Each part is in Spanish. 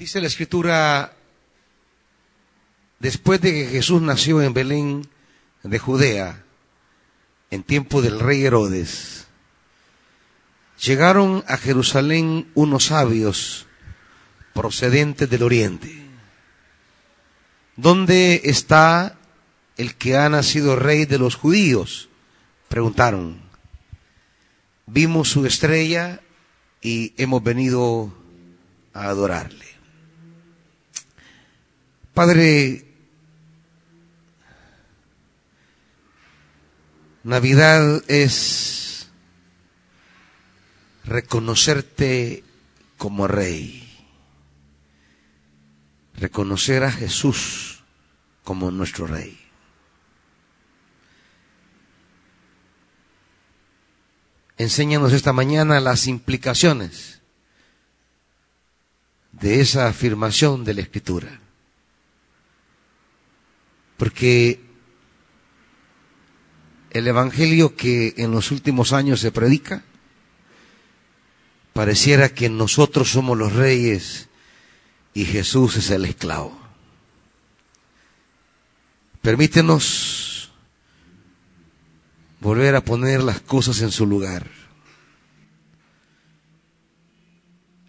Dice la escritura, después de que Jesús nació en Belén de Judea, en tiempo del rey Herodes, llegaron a Jerusalén unos sabios procedentes del oriente. ¿Dónde está el que ha nacido rey de los judíos? Preguntaron. Vimos su estrella y hemos venido a adorarle. Padre, Navidad es reconocerte como rey, reconocer a Jesús como nuestro rey. Enséñanos esta mañana las implicaciones de esa afirmación de la Escritura. Porque el Evangelio que en los últimos años se predica, pareciera que nosotros somos los reyes y Jesús es el esclavo. Permítenos volver a poner las cosas en su lugar.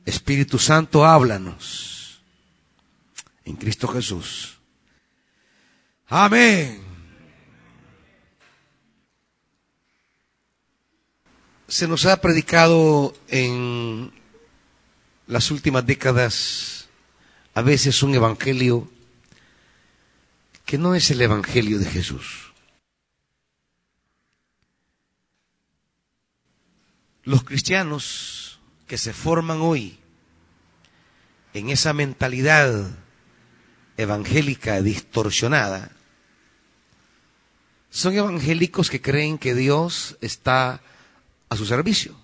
Espíritu Santo, háblanos en Cristo Jesús. Amén. Se nos ha predicado en las últimas décadas a veces un evangelio que no es el evangelio de Jesús. Los cristianos que se forman hoy en esa mentalidad evangélica distorsionada, son evangélicos que creen que Dios está a su servicio,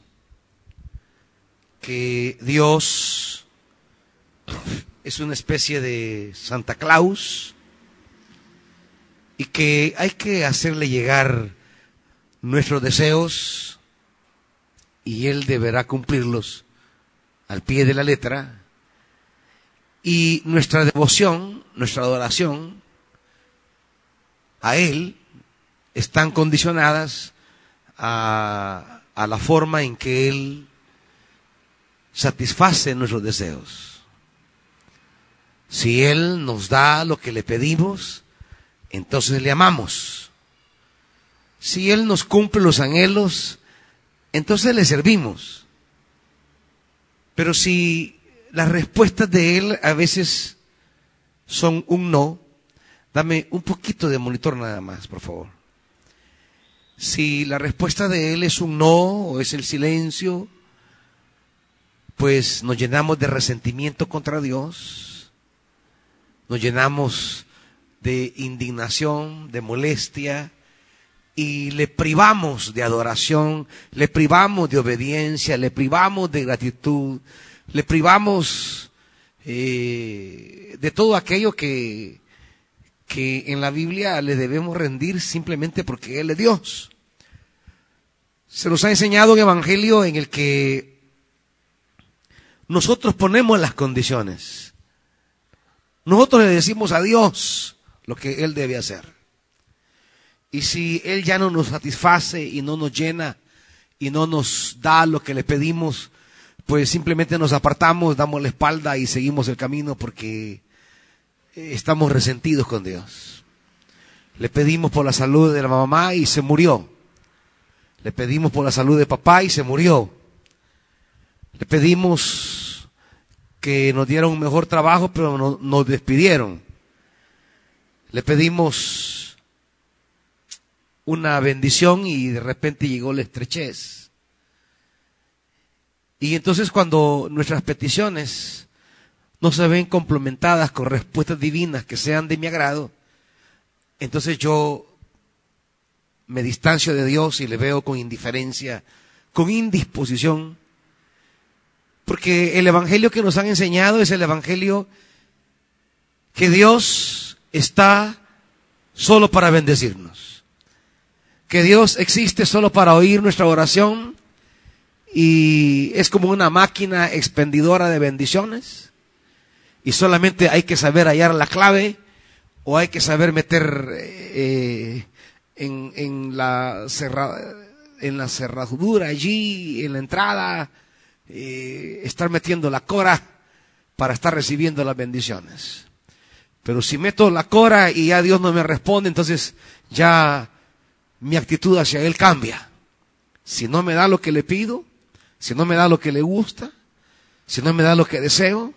que Dios es una especie de Santa Claus y que hay que hacerle llegar nuestros deseos, y Él deberá cumplirlos al pie de la letra. Y nuestra devoción, nuestra adoración a Él están condicionadas a, la forma en que Él satisface nuestros deseos. Si Él nos da lo que le pedimos, entonces le amamos. Si Él nos cumple los anhelos, entonces le servimos. Pero si las respuestas de él a veces son un no, dame un poquito de monitor nada más, por favor. Si la respuesta de él es un no o es el silencio, pues nos llenamos de resentimiento contra Dios, nos llenamos de indignación, de molestia, y le privamos de adoración, le privamos de obediencia, le privamos de gratitud, le privamos eh, de todo aquello que, que en la Biblia le debemos rendir simplemente porque Él es Dios. Se nos ha enseñado un evangelio en el que nosotros ponemos las condiciones. Nosotros le decimos a Dios lo que Él debe hacer. Y si Él ya no nos satisface y no nos llena y no nos da lo que le pedimos, pues simplemente nos apartamos, damos la espalda y seguimos el camino porque estamos resentidos con Dios. Le pedimos por la salud de la mamá y se murió. Le pedimos por la salud de papá y se murió. Le pedimos que nos diera un mejor trabajo, pero nos despidieron. Le pedimos una bendición y de repente llegó la estrechez. Y entonces cuando nuestras peticiones no se ven complementadas con respuestas divinas que sean de mi agrado, entonces yo me distancio de Dios y le veo con indiferencia, con indisposición, porque el Evangelio que nos han enseñado es el Evangelio que Dios está solo para bendecirnos que Dios existe solo para oír nuestra oración y es como una máquina expendidora de bendiciones y solamente hay que saber hallar la clave o hay que saber meter eh, en, en, la en la cerradura allí, en la entrada, eh, estar metiendo la cora para estar recibiendo las bendiciones. Pero si meto la cora y ya Dios no me responde, entonces ya mi actitud hacia Él cambia. Si no me da lo que le pido, si no me da lo que le gusta, si no me da lo que deseo,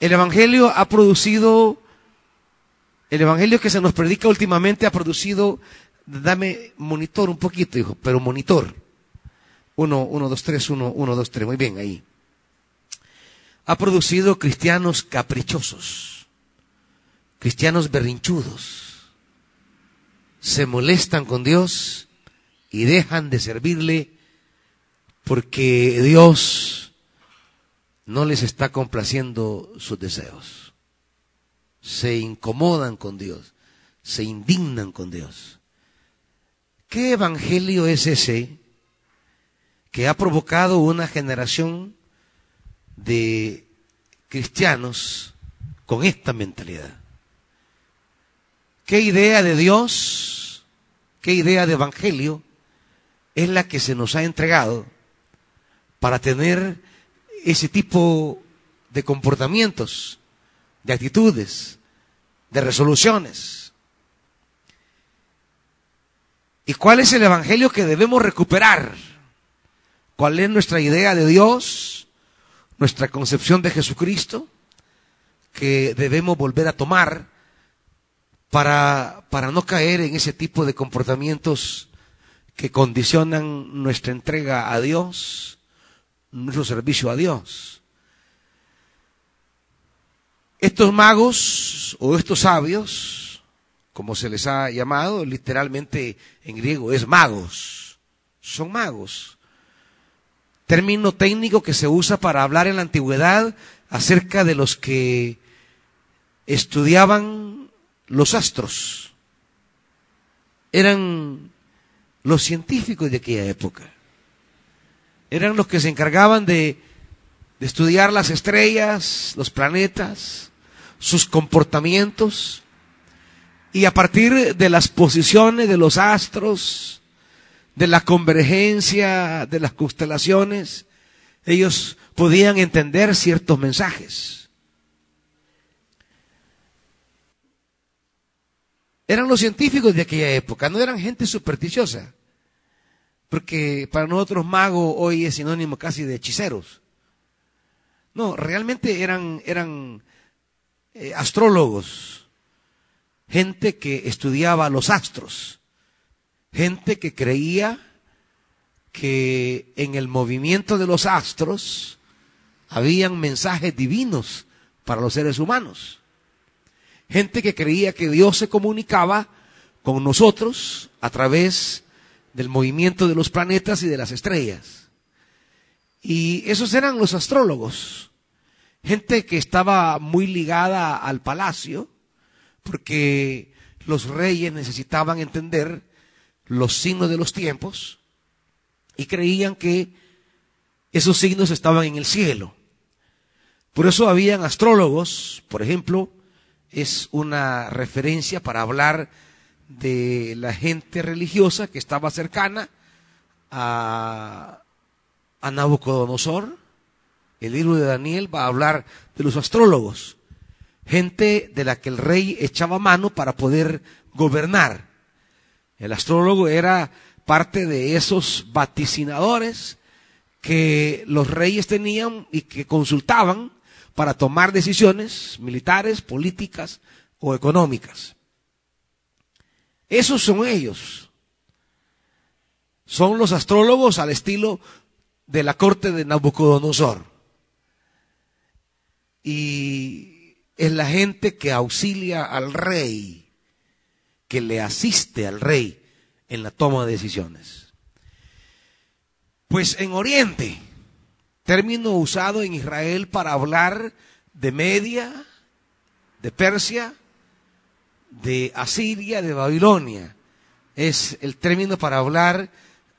el Evangelio ha producido, el Evangelio que se nos predica últimamente ha producido, dame monitor un poquito, hijo, pero monitor. Uno, uno, dos, tres, uno, uno, dos, tres, muy bien, ahí. Ha producido cristianos caprichosos, cristianos berrinchudos, se molestan con Dios y dejan de servirle porque Dios no les está complaciendo sus deseos. Se incomodan con Dios, se indignan con Dios. ¿Qué evangelio es ese que ha provocado una generación de cristianos con esta mentalidad? ¿Qué idea de Dios, qué idea de evangelio es la que se nos ha entregado para tener ese tipo de comportamientos, de actitudes, de resoluciones. ¿Y cuál es el Evangelio que debemos recuperar? ¿Cuál es nuestra idea de Dios? ¿Nuestra concepción de Jesucristo? Que debemos volver a tomar para, para no caer en ese tipo de comportamientos que condicionan nuestra entrega a Dios, nuestro servicio a Dios. Estos magos o estos sabios, como se les ha llamado, literalmente en griego es magos, son magos. Término técnico que se usa para hablar en la antigüedad acerca de los que estudiaban los astros. Eran los científicos de aquella época eran los que se encargaban de, estudiar las estrellas, los planetas, sus comportamientos, y a partir de las posiciones de los astros, de la convergencia de las constelaciones, ellos podían entender ciertos mensajes. Eran los científicos de aquella época, no eran gente supersticiosa. Porque para nosotros mago hoy es sinónimo casi de hechiceros. No, realmente eran, eran eh, astrólogos, gente que estudiaba los astros, gente que creía que en el movimiento de los astros habían mensajes divinos para los seres humanos. Gente que creía que Dios se comunicaba con nosotros a través del movimiento de los planetas y de las estrellas. Y esos eran los astrólogos, gente que estaba muy ligada al palacio, porque los reyes necesitaban entender los signos de los tiempos y creían que esos signos estaban en el cielo. Por eso habían astrólogos, por ejemplo, es una referencia para hablar de la gente religiosa que estaba cercana a, Nabucodonosor. El libro de Daniel va a hablar de los astrólogos, gente de la que el rey echaba mano para poder gobernar. El astrólogo era parte de esos vaticinadores que los reyes tenían y que consultaban para tomar decisiones militares, políticas o económicas. Esos son ellos. Son los astrólogos al estilo de la corte de Nabucodonosor. Y es la gente que auxilia al rey, que le asiste al rey en la toma de decisiones. Pues en Oriente, término usado en Israel para hablar de Media, de Persia, de Asiria, de Babilonia. Es el término para hablar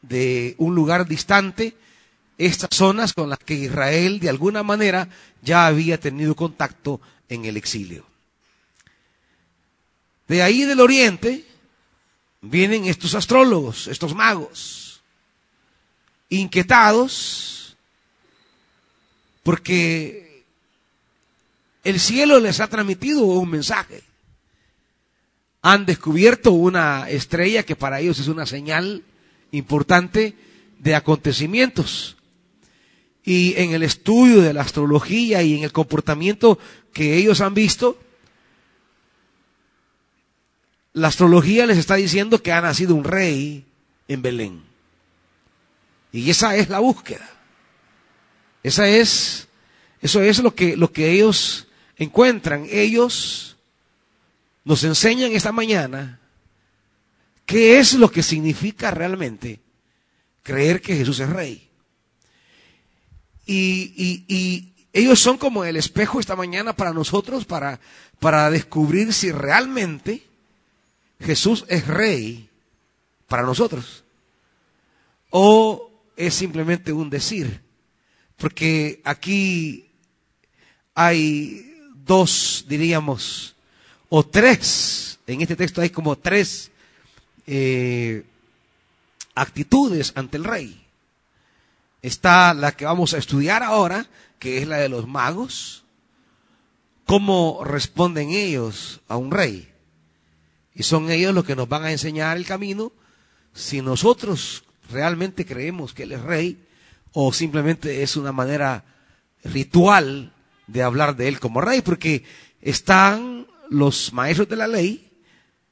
de un lugar distante estas zonas con las que Israel de alguna manera ya había tenido contacto en el exilio. De ahí del oriente vienen estos astrólogos, estos magos, inquietados porque el cielo les ha transmitido un mensaje. Han descubierto una estrella que para ellos es una señal importante de acontecimientos. Y en el estudio de la astrología y en el comportamiento que ellos han visto, la astrología les está diciendo que ha nacido un rey en Belén. Y esa es la búsqueda. Esa es, eso es lo que, lo que ellos encuentran. Ellos nos enseñan esta mañana qué es lo que significa realmente creer que Jesús es rey. Y, y, ellos son como el espejo esta mañana para nosotros, para, para descubrir si realmente Jesús es rey para nosotros. O es simplemente un decir. Porque aquí hay dos, diríamos, o tres, en este texto hay como tres eh, actitudes ante el rey. Está la que vamos a estudiar ahora, que es la de los magos. ¿Cómo responden ellos a un rey? Y son ellos los que nos van a enseñar el camino si nosotros realmente creemos que Él es rey o simplemente es una manera ritual de hablar de Él como rey, porque están los maestros de la ley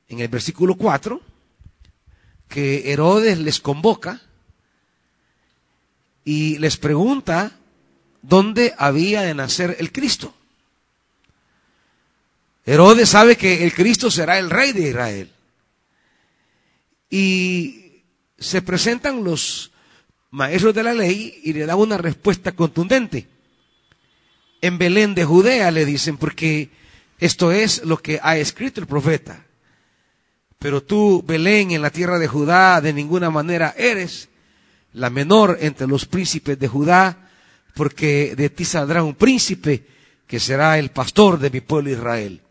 en el versículo 4, que Herodes les convoca y les pregunta dónde había de nacer el Cristo. Herodes sabe que el Cristo será el rey de Israel. Y se presentan los maestros de la ley y le dan una respuesta contundente. En Belén de Judea le dicen, porque esto es lo que ha escrito el profeta. Pero tú, Belén, en la tierra de Judá, de ninguna manera eres la menor entre los príncipes de Judá, porque de ti saldrá un príncipe que será el pastor de mi pueblo Israel.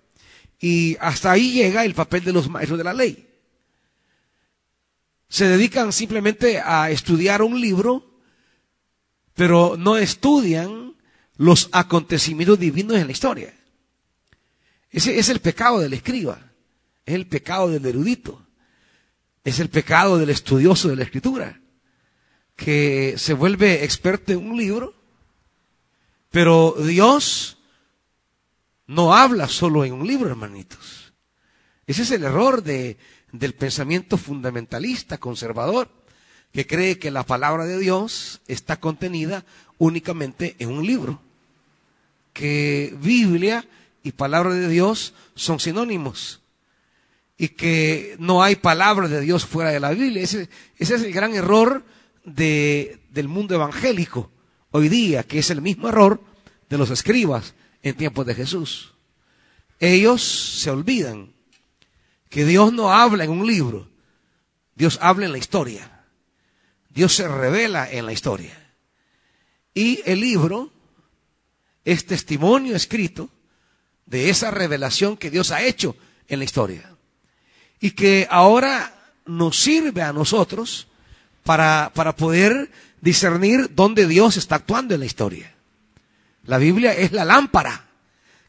Y hasta ahí llega el papel de los maestros de la ley. Se dedican simplemente a estudiar un libro, pero no estudian los acontecimientos divinos en la historia. Es el pecado del escriba, es el pecado del erudito, es el pecado del estudioso de la escritura, que se vuelve experto en un libro, pero Dios no habla solo en un libro, hermanitos. Ese es el error de, del pensamiento fundamentalista, conservador, que cree que la palabra de Dios está contenida únicamente en un libro. Que Biblia y palabra de Dios son sinónimos. Y que no hay palabra de Dios fuera de la Biblia. Ese, ese es el gran error de, del mundo evangélico hoy día, que es el mismo error de los escribas en tiempos de Jesús. Ellos se olvidan que Dios no habla en un libro, Dios habla en la historia. Dios se revela en la historia. Y el libro es testimonio escrito de esa revelación que Dios ha hecho en la historia. Y que ahora nos sirve a nosotros para, para poder discernir dónde Dios está actuando en la historia. La Biblia es la lámpara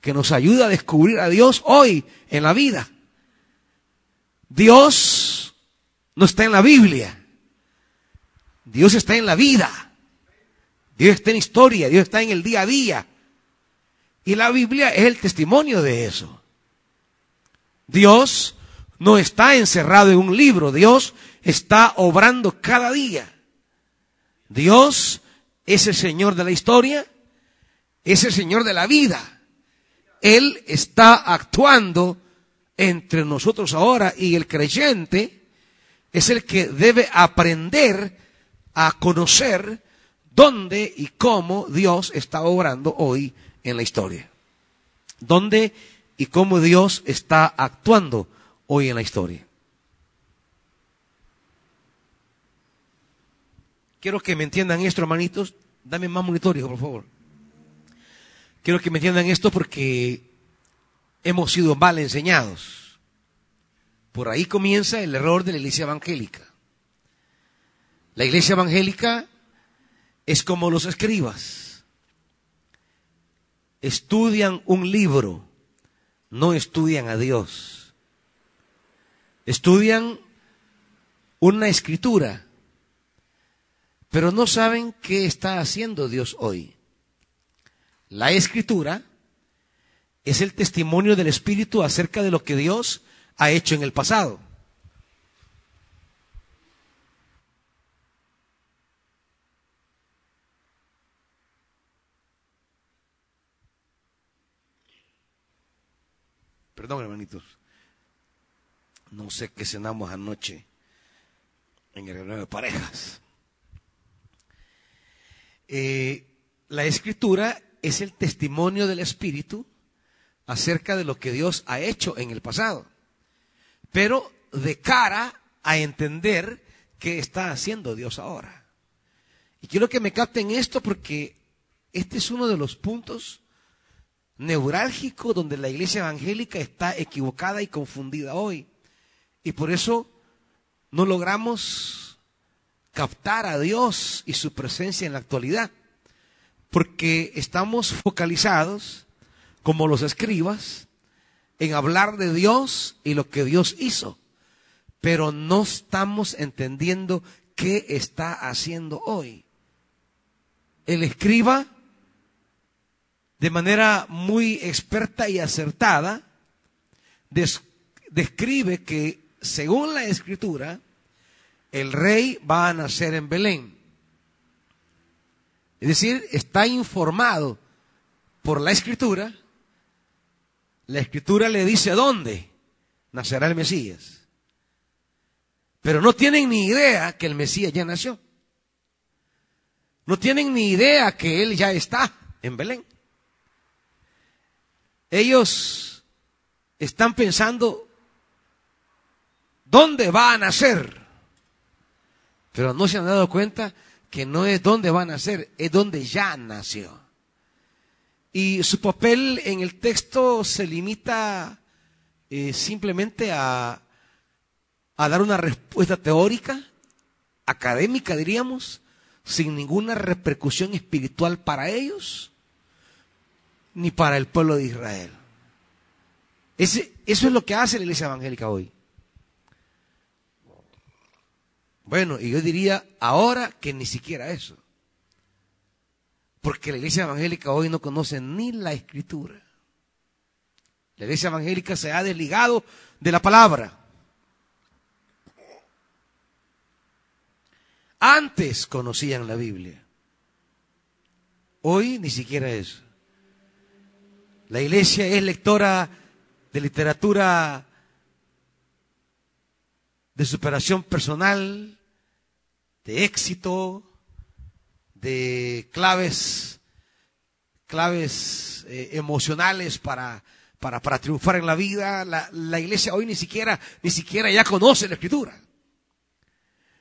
que nos ayuda a descubrir a Dios hoy en la vida. Dios no está en la Biblia. Dios está en la vida. Dios está en historia. Dios está en el día a día. Y la Biblia es el testimonio de eso. Dios no está encerrado en un libro. Dios está obrando cada día. Dios es el Señor de la historia. Es el Señor de la vida. Él está actuando entre nosotros ahora y el creyente es el que debe aprender a conocer dónde y cómo Dios está obrando hoy en la historia. Dónde y cómo Dios está actuando hoy en la historia. quiero que me entiendan esto, hermanitos. Dame más monitores, por favor. Quiero que me entiendan esto porque hemos sido mal enseñados. Por ahí comienza el error de la iglesia evangélica. La iglesia evangélica es como los escribas. Estudian un libro, no estudian a Dios. Estudian una escritura, pero no saben qué está haciendo Dios hoy. La escritura es el testimonio del Espíritu acerca de lo que Dios ha hecho en el pasado. Perdón, hermanitos. No sé qué cenamos anoche en el reunión de parejas. Eh, la escritura es el testimonio del Espíritu acerca de lo que Dios ha hecho en el pasado, pero de cara a entender qué está haciendo Dios ahora. Y quiero que me capten esto porque este es uno de los puntos neurálgico donde la iglesia evangélica está equivocada y confundida hoy. Y por eso no logramos captar a Dios y su presencia en la actualidad. Porque estamos focalizados, como los escribas, en hablar de Dios y lo que Dios hizo. Pero no estamos entendiendo qué está haciendo hoy. El escriba de manera muy experta y acertada, describe que, según la escritura, el rey va a nacer en Belén. Es decir, está informado por la escritura. La escritura le dice dónde nacerá el Mesías. Pero no tienen ni idea que el Mesías ya nació. No tienen ni idea que él ya está en Belén. Ellos están pensando dónde va a nacer, pero no se han dado cuenta que no es dónde va a nacer, es donde ya nació. Y su papel en el texto se limita eh, simplemente a, a dar una respuesta teórica, académica diríamos, sin ninguna repercusión espiritual para ellos ni para el pueblo de Israel. Eso es lo que hace la iglesia evangélica hoy. Bueno, y yo diría ahora que ni siquiera eso. Porque la iglesia evangélica hoy no conoce ni la escritura. La iglesia evangélica se ha desligado de la palabra. Antes conocían la Biblia. Hoy ni siquiera eso. La iglesia es lectora de literatura de superación personal, de éxito, de claves, claves eh, emocionales para, para, para, triunfar en la vida. La, la, iglesia hoy ni siquiera, ni siquiera ya conoce la escritura.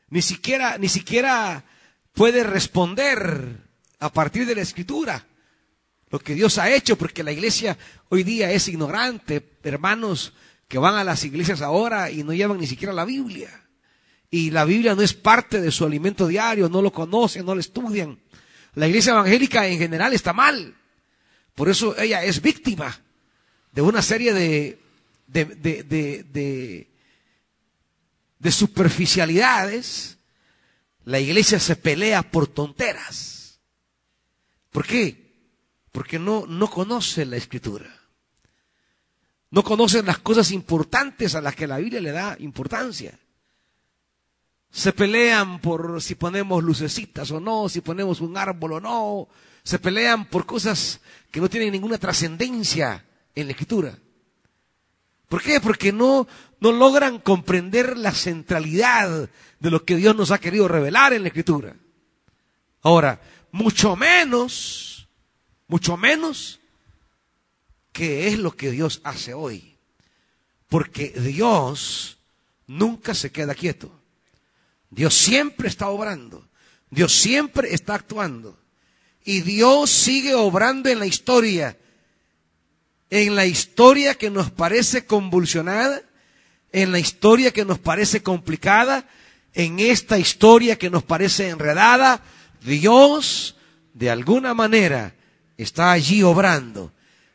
Ni siquiera, ni siquiera puede responder a partir de la escritura lo que Dios ha hecho, porque la iglesia hoy día es ignorante, hermanos que van a las iglesias ahora y no llevan ni siquiera la Biblia. Y la Biblia no es parte de su alimento diario, no lo conocen, no lo estudian. La iglesia evangélica en general está mal. Por eso ella es víctima de una serie de, de, de, de, de superficialidades. La iglesia se pelea por tonteras. ¿Por qué? Porque no, no conocen la escritura. No conocen las cosas importantes a las que la Biblia le da importancia. Se pelean por si ponemos lucecitas o no, si ponemos un árbol o no. Se pelean por cosas que no tienen ninguna trascendencia en la escritura. ¿Por qué? Porque no, no logran comprender la centralidad de lo que Dios nos ha querido revelar en la escritura. Ahora, mucho menos mucho menos qué es lo que Dios hace hoy. Porque Dios nunca se queda quieto. Dios siempre está obrando. Dios siempre está actuando. Y Dios sigue obrando en la historia. En la historia que nos parece convulsionada, en la historia que nos parece complicada, en esta historia que nos parece enredada, Dios de alguna manera está allí obrando,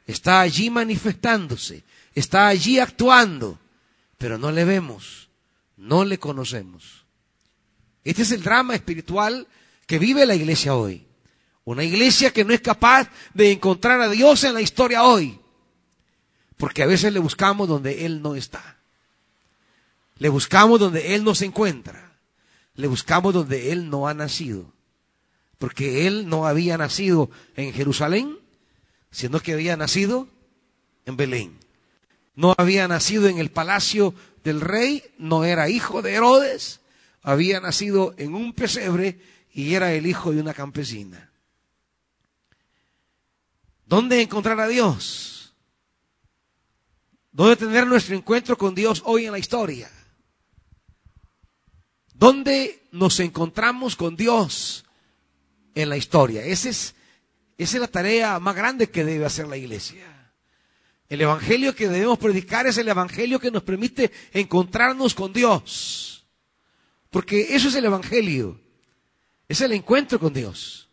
está allí manifestándose, está allí actuando, pero no le vemos, no le conocemos. Este es el drama espiritual que vive la iglesia hoy. Una iglesia que no es capaz de encontrar a Dios en la historia hoy. Porque a veces le buscamos donde Él no está. Le buscamos donde Él no se encuentra. Le buscamos donde Él no ha nacido. Porque Él no había nacido en Jerusalén, sino que había nacido en Belén. No había nacido en el palacio del rey, no era hijo de Herodes, había nacido en un pesebre y era el hijo de una campesina. ¿Dónde encontrar a Dios? ¿Dónde tener nuestro encuentro con Dios hoy en la historia? ¿Dónde nos encontramos con Dios en la historia? Esa es, esa es la tarea más grande que debe hacer la iglesia. El evangelio que debemos predicar es el evangelio que nos permite encontrarnos con Dios. Porque eso es el evangelio. Es el encuentro con Dios.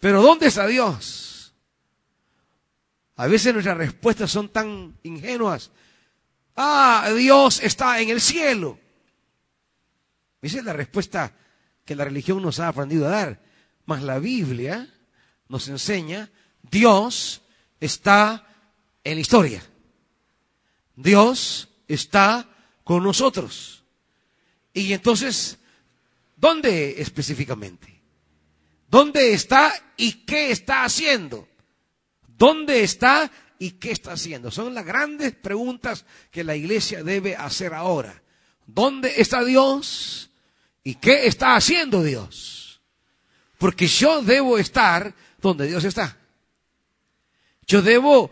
Pero ¿dónde está Dios? A veces nuestras respuestas son tan ingenuas. Ah, Dios está en el cielo. Esa es la respuesta que la religión nos ha aprendido a dar. Mas la Biblia nos enseña, Dios está en la historia. Dios está con nosotros. Y entonces, ¿dónde específicamente? ¿Dónde está y qué está haciendo? ¿Dónde está y qué está haciendo? Son las grandes preguntas que la iglesia debe hacer ahora. ¿Dónde está Dios y qué está haciendo Dios? Porque yo debo estar donde Dios está. Yo debo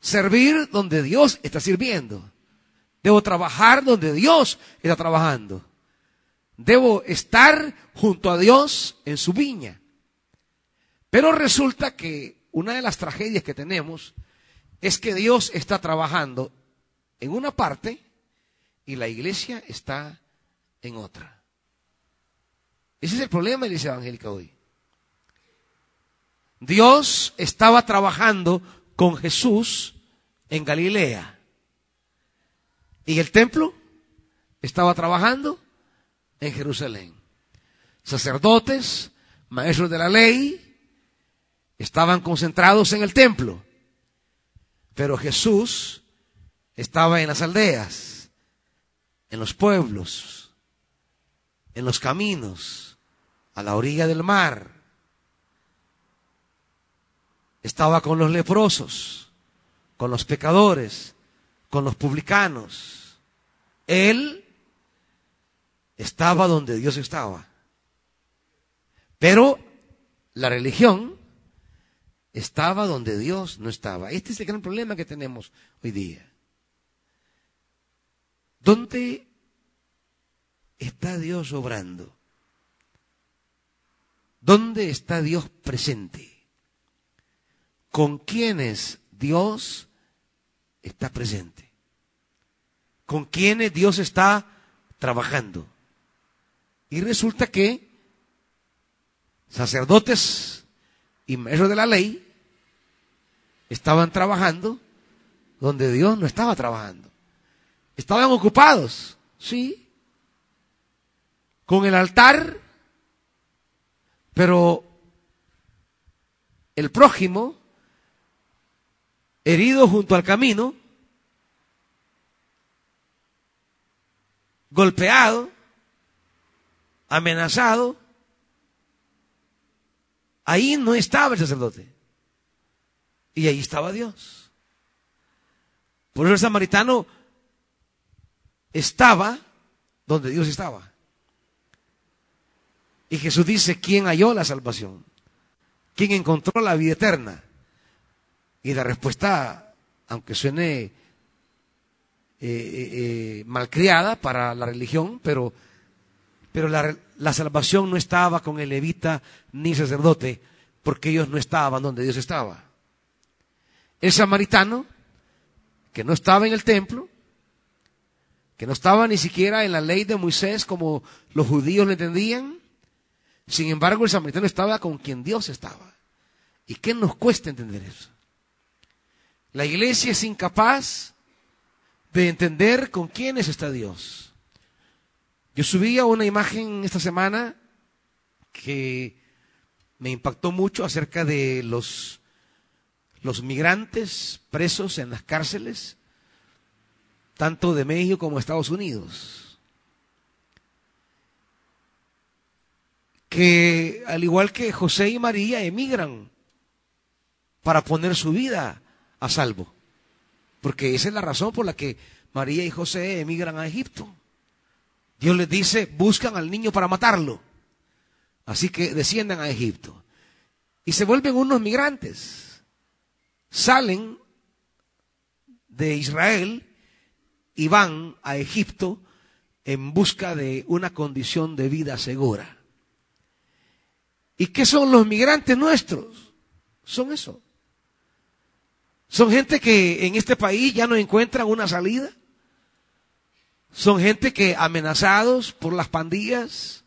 servir donde Dios está sirviendo. Debo trabajar donde Dios está trabajando. Debo estar junto a Dios en su viña. Pero resulta que una de las tragedias que tenemos es que Dios está trabajando en una parte y la iglesia está en otra. Ese es el problema de la iglesia evangélica hoy. Dios estaba trabajando con Jesús en Galilea. Y el templo estaba trabajando en Jerusalén. Sacerdotes, maestros de la ley, estaban concentrados en el templo. Pero Jesús estaba en las aldeas, en los pueblos, en los caminos, a la orilla del mar estaba con los leprosos, con los pecadores, con los publicanos. Él estaba donde Dios estaba. Pero la religión estaba donde Dios no estaba. Este es el gran problema que tenemos hoy día. ¿Dónde está Dios obrando? ¿Dónde está Dios presente? con quienes Dios está presente, con quienes Dios está trabajando. Y resulta que sacerdotes y maestros de la ley estaban trabajando donde Dios no estaba trabajando. Estaban ocupados, sí, con el altar, pero el prójimo herido junto al camino, golpeado, amenazado, ahí no estaba el sacerdote. Y ahí estaba Dios. Por eso el samaritano estaba donde Dios estaba. Y Jesús dice, ¿quién halló la salvación? ¿Quién encontró la vida eterna? Y la respuesta, aunque suene eh, eh, eh, malcriada para la religión, pero Pero la, la salvación no estaba con el levita ni sacerdote, porque ellos no estaban donde Dios estaba. El samaritano, que no estaba en el templo, que no estaba ni siquiera en la ley de Moisés como los judíos lo entendían, sin embargo el samaritano estaba con quien Dios estaba. ¿Y qué nos cuesta entender eso? La iglesia es incapaz de entender con quiénes está Dios. Yo subía una imagen esta semana que me impactó mucho acerca de los, los migrantes presos en las cárceles, tanto de México como de Estados Unidos. Que al igual que José y María emigran para poner su vida a salvo. Porque esa es la razón por la que María y José emigran a Egipto. Dios les dice, buscan al niño para matarlo. Así que desciendan a Egipto. Y se vuelven unos migrantes. Salen de Israel y van a Egipto en busca de una condición de vida segura. ¿Y qué son los migrantes nuestros? Son eso. Son gente que en este país ya no encuentran una salida. Son gente que amenazados por las pandillas,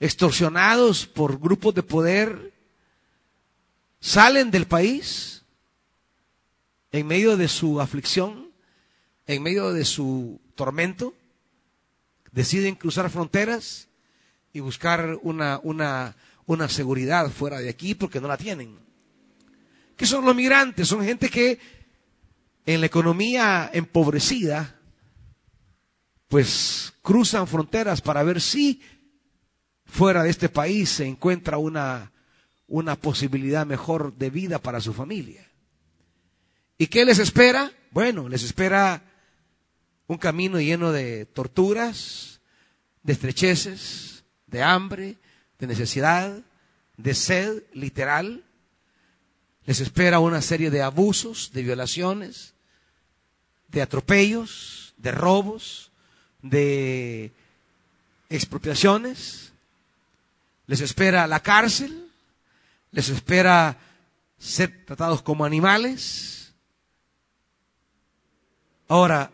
extorsionados por grupos de poder, salen del país en medio de su aflicción, en medio de su tormento, deciden cruzar fronteras y buscar una, una, una seguridad fuera de aquí porque no la tienen. ¿Qué son los migrantes? Son gente que en la economía empobrecida, pues cruzan fronteras para ver si fuera de este país se encuentra una, una posibilidad mejor de vida para su familia. ¿Y qué les espera? Bueno, les espera un camino lleno de torturas, de estrecheces, de hambre, de necesidad, de sed literal, les espera una serie de abusos, de violaciones, de atropellos, de robos, de expropiaciones. Les espera la cárcel. Les espera ser tratados como animales. Ahora,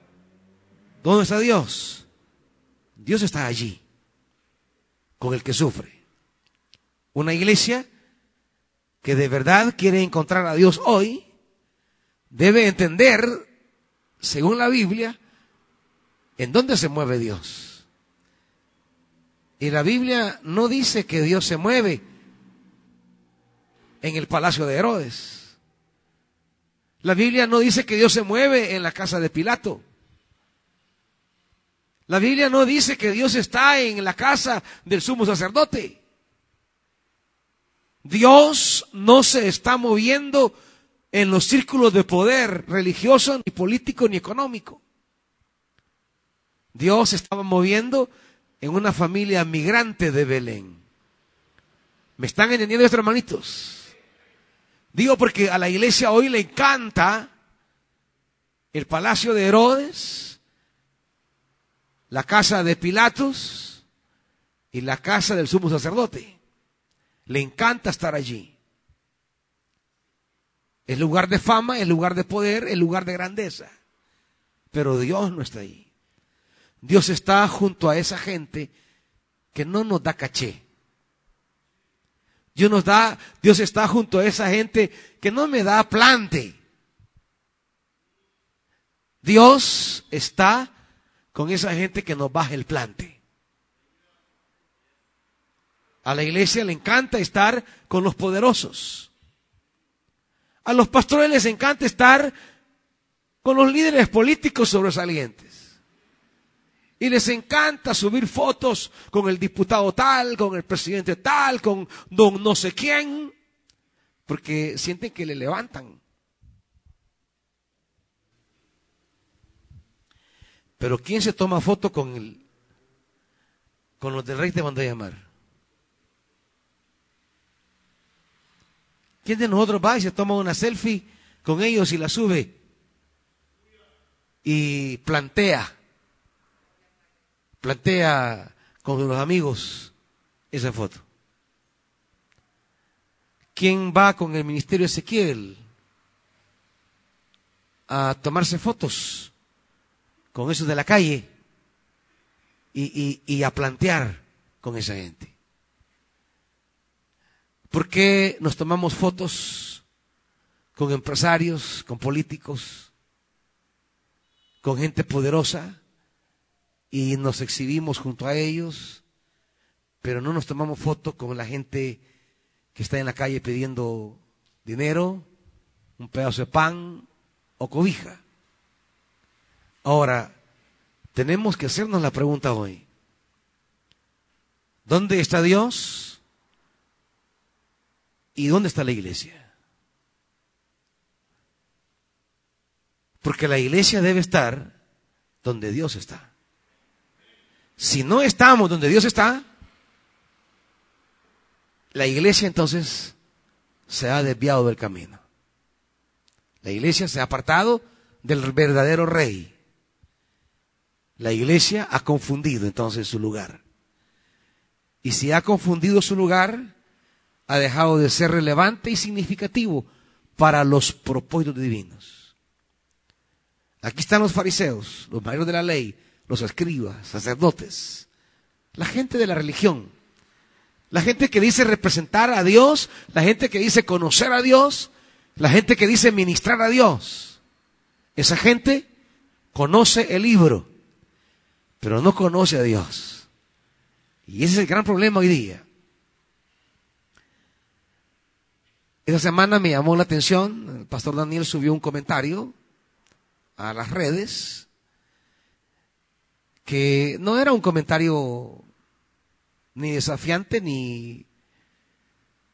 ¿dónde está Dios? Dios está allí, con el que sufre. Una iglesia que de verdad quiere encontrar a Dios hoy, debe entender, según la Biblia, en dónde se mueve Dios. Y la Biblia no dice que Dios se mueve en el palacio de Herodes. La Biblia no dice que Dios se mueve en la casa de Pilato. La Biblia no dice que Dios está en la casa del sumo sacerdote. Dios no se está moviendo en los círculos de poder religioso, ni político, ni económico. Dios se estaba moviendo en una familia migrante de Belén. ¿Me están entendiendo estos hermanitos? Digo porque a la iglesia hoy le encanta el palacio de Herodes, la casa de Pilatos y la casa del sumo sacerdote. Le encanta estar allí. El lugar de fama, el lugar de poder, el lugar de grandeza. Pero Dios no está ahí. Dios está junto a esa gente que no nos da caché. Dios nos da, Dios está junto a esa gente que no me da plante. Dios está con esa gente que nos baja el plante. A la iglesia le encanta estar con los poderosos. A los pastores les encanta estar con los líderes políticos sobresalientes. Y les encanta subir fotos con el diputado tal, con el presidente tal, con don no sé quién, porque sienten que le levantan. Pero ¿quién se toma foto con el, con los del rey te mandó a llamar? ¿Quién de nosotros va y se toma una selfie con ellos y la sube? Y plantea, plantea con los amigos esa foto? ¿Quién va con el ministerio Ezequiel a tomarse fotos con esos de la calle y, y a plantear con esa gente? ¿Por qué nos tomamos fotos con empresarios, con políticos, con gente poderosa y nos exhibimos junto a ellos, pero no nos tomamos fotos con la gente que está en la calle pidiendo dinero, un pedazo de pan o cobija. Ahora, tenemos que hacernos la pregunta hoy. ¿Dónde está Dios? ¿Y dónde está la iglesia? Porque la iglesia debe estar donde Dios está. Si no estamos donde Dios está, la iglesia entonces se ha desviado del camino. La iglesia se ha apartado del verdadero rey. La iglesia ha confundido entonces su lugar. Y si ha confundido su lugar, ha dejado de ser relevante y significativo para los propósitos divinos. Aquí están los fariseos, los maestros de la ley, los escribas, sacerdotes, la gente de la religión la gente que dice representar a Dios, la gente que dice conocer a Dios, la gente que dice ministrar a Dios. Esa gente conoce el libro, pero no conoce a Dios. Y ese es el gran problema hoy día. Esa semana me llamó la atención, el pastor Daniel subió un comentario a las redes que no era un comentario ni desafiante ni,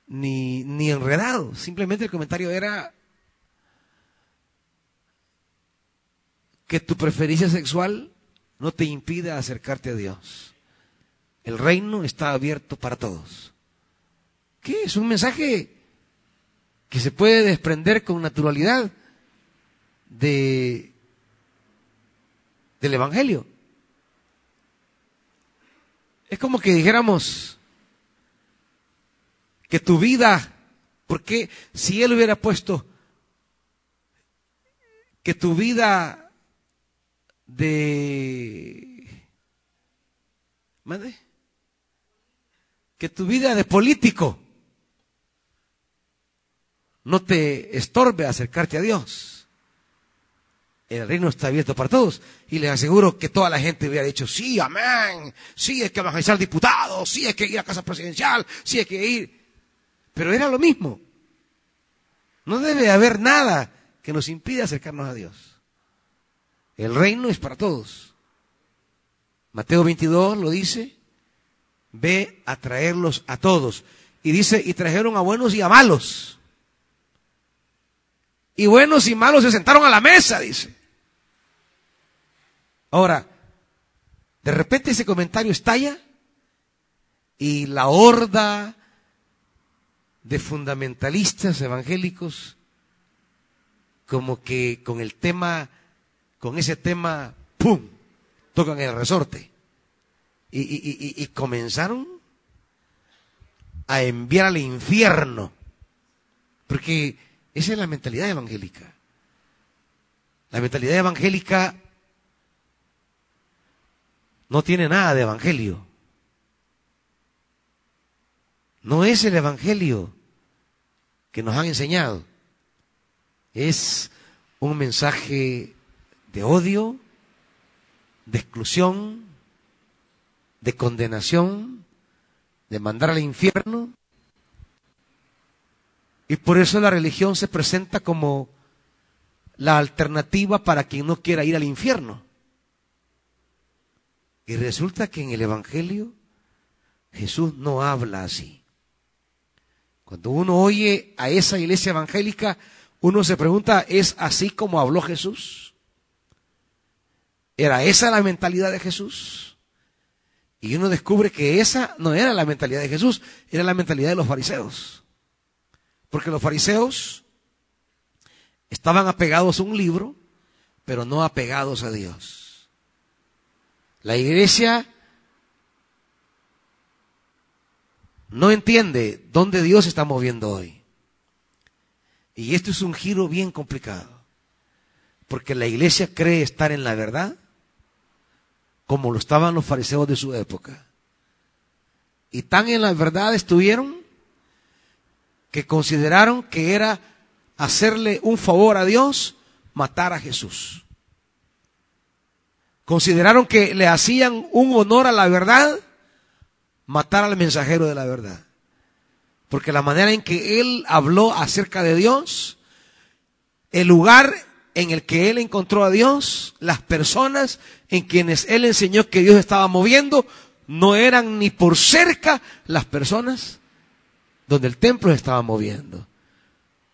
ni, ni enredado. Simplemente el comentario era que tu preferencia sexual no te impida acercarte a Dios. El reino está abierto para todos. ¿Qué? Es un mensaje que se puede desprender con naturalidad de, del Evangelio. Es como que dijéramos que tu vida, porque si él hubiera puesto que tu vida de... ¿Mande? Que tu vida de político no te estorbe acercarte a Dios el reino está abierto para todos. Y les aseguro que toda la gente hubiera dicho, sí, amén, sí, es que ser diputado, sí, es que ir a casa presidencial, sí, es que ir. Pero era lo mismo. No debe haber nada que nos impida acercarnos a Dios. El reino es para todos. Mateo 22 lo dice, ve a traerlos a todos. Y dice, y trajeron a buenos y a malos. Y buenos y malos se sentaron a la mesa, dice. Ahora, de repente ese comentario estalla y la horda de fundamentalistas evangélicos como que con el tema, con ese tema, ¡pum!, tocan el resorte. Y, y comenzaron a enviar al infierno. Porque esa es la mentalidad evangélica. La mentalidad evangélica no tiene nada de evangelio. No es el evangelio que nos han enseñado. Es un mensaje de odio, de exclusión, de condenación, de mandar al infierno. Y por eso la religión se presenta como la alternativa para quien no quiera ir al infierno. Y resulta que en el Evangelio Jesús no habla así. Cuando uno oye a esa iglesia evangélica, uno se pregunta, ¿es así como habló Jesús? ¿Era esa la mentalidad de Jesús? Y uno descubre que esa no era la mentalidad de Jesús, era la mentalidad de los fariseos. Porque los fariseos estaban apegados a un libro, pero no apegados a Dios. La iglesia no entiende dónde Dios está moviendo hoy. Y esto es un giro bien complicado. Porque la iglesia cree estar en la verdad como lo estaban los fariseos de su época. Y tan en la verdad estuvieron que consideraron que era hacerle un favor a Dios matar a Jesús. Consideraron que le hacían un honor a la verdad matar al mensajero de la verdad. Porque la manera en que él habló acerca de Dios, el lugar en el que él encontró a Dios, las personas en quienes él enseñó que Dios estaba moviendo, no eran ni por cerca las personas donde el templo se estaba moviendo,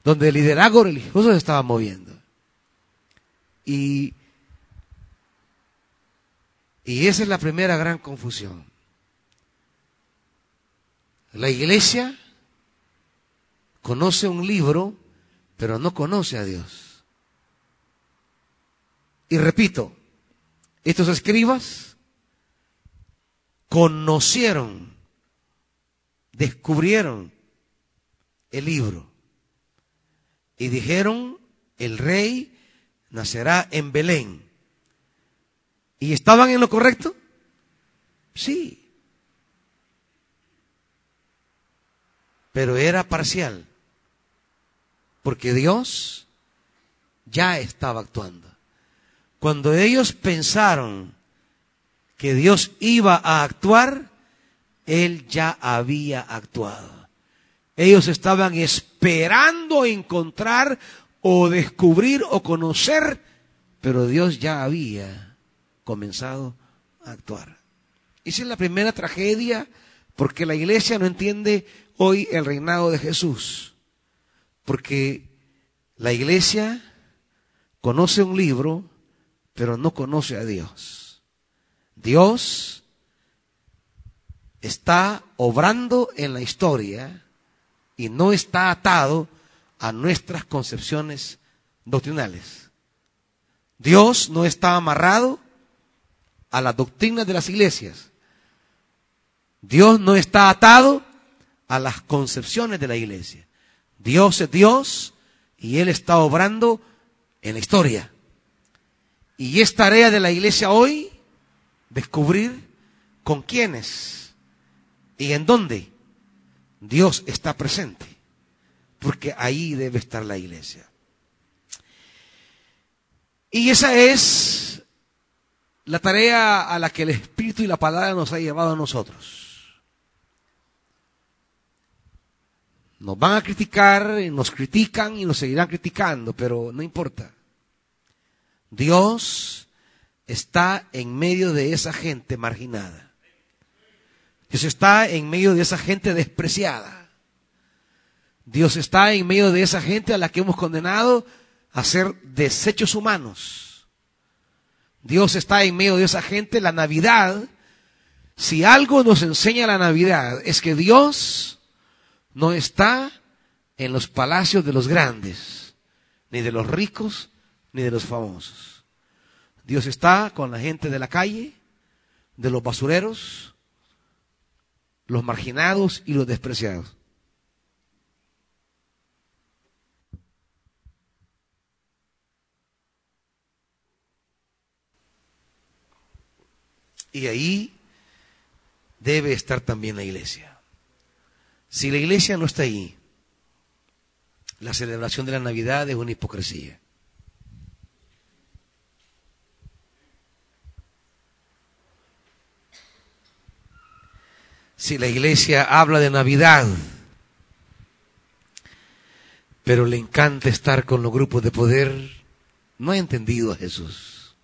donde el liderazgo religioso se estaba moviendo. Y, y esa es la primera gran confusión. La iglesia conoce un libro, pero no conoce a Dios. Y repito, estos escribas conocieron, descubrieron el libro y dijeron, el rey nacerá en Belén. ¿Y estaban en lo correcto? Sí. pero era parcial, porque Dios ya estaba actuando. Cuando ellos pensaron que Dios iba a actuar, Él ya había actuado. Ellos estaban esperando encontrar o descubrir o conocer, pero Dios ya había comenzado a actuar. Esa es la primera tragedia porque la iglesia no entiende hoy el reinado de Jesús. Porque la iglesia conoce un libro, pero no conoce a Dios. Dios está obrando en la historia y no está atado a nuestras concepciones doctrinales. Dios no está amarrado a las doctrinas de las iglesias. Dios no está atado a las concepciones de la iglesia. Dios es Dios y Él está obrando en la historia. Y es tarea de la iglesia hoy descubrir con quiénes y en dónde Dios está presente. Porque ahí debe estar la iglesia. Y esa es la tarea a la que el Espíritu y la palabra nos ha llevado a nosotros. Nos van a criticar, nos critican y nos seguirán criticando, pero no importa. Dios está en medio de esa gente marginada. Dios está en medio de esa gente despreciada. Dios está en medio de esa gente a la que hemos condenado a ser desechos humanos. Dios está en medio de esa gente. La Navidad, si algo nos enseña la Navidad, es que Dios no está en los palacios de los grandes, ni de los ricos, ni de los famosos. Dios está con la gente de la calle, de los basureros, los marginados y los despreciados. Y ahí debe estar también la iglesia. Si la iglesia no está ahí, la celebración de la Navidad es una hipocresía. Si la iglesia habla de Navidad, pero le encanta estar con los grupos de poder, no ha entendido a Jesús.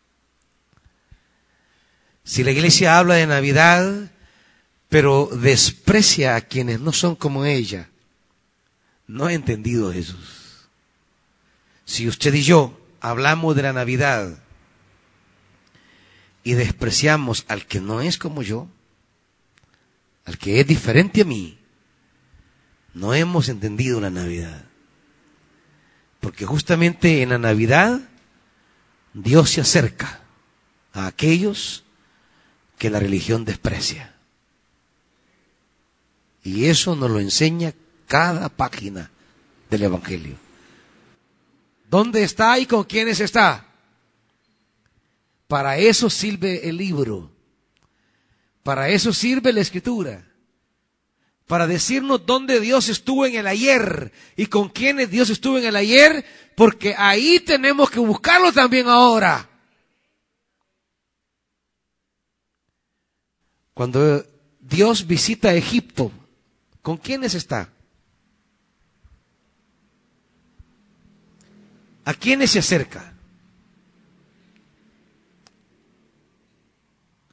Si la iglesia habla de Navidad, pero desprecia a quienes no son como ella. No ha entendido Jesús. Si usted y yo hablamos de la Navidad y despreciamos al que no es como yo, al que es diferente a mí, no hemos entendido la Navidad. Porque justamente en la Navidad Dios se acerca a aquellos que la religión desprecia. Y eso nos lo enseña cada página del Evangelio. ¿Dónde está y con quiénes está? Para eso sirve el libro. Para eso sirve la escritura. Para decirnos dónde Dios estuvo en el ayer y con quiénes Dios estuvo en el ayer, porque ahí tenemos que buscarlo también ahora. Cuando Dios visita Egipto, ¿con quiénes está? ¿A quiénes se acerca?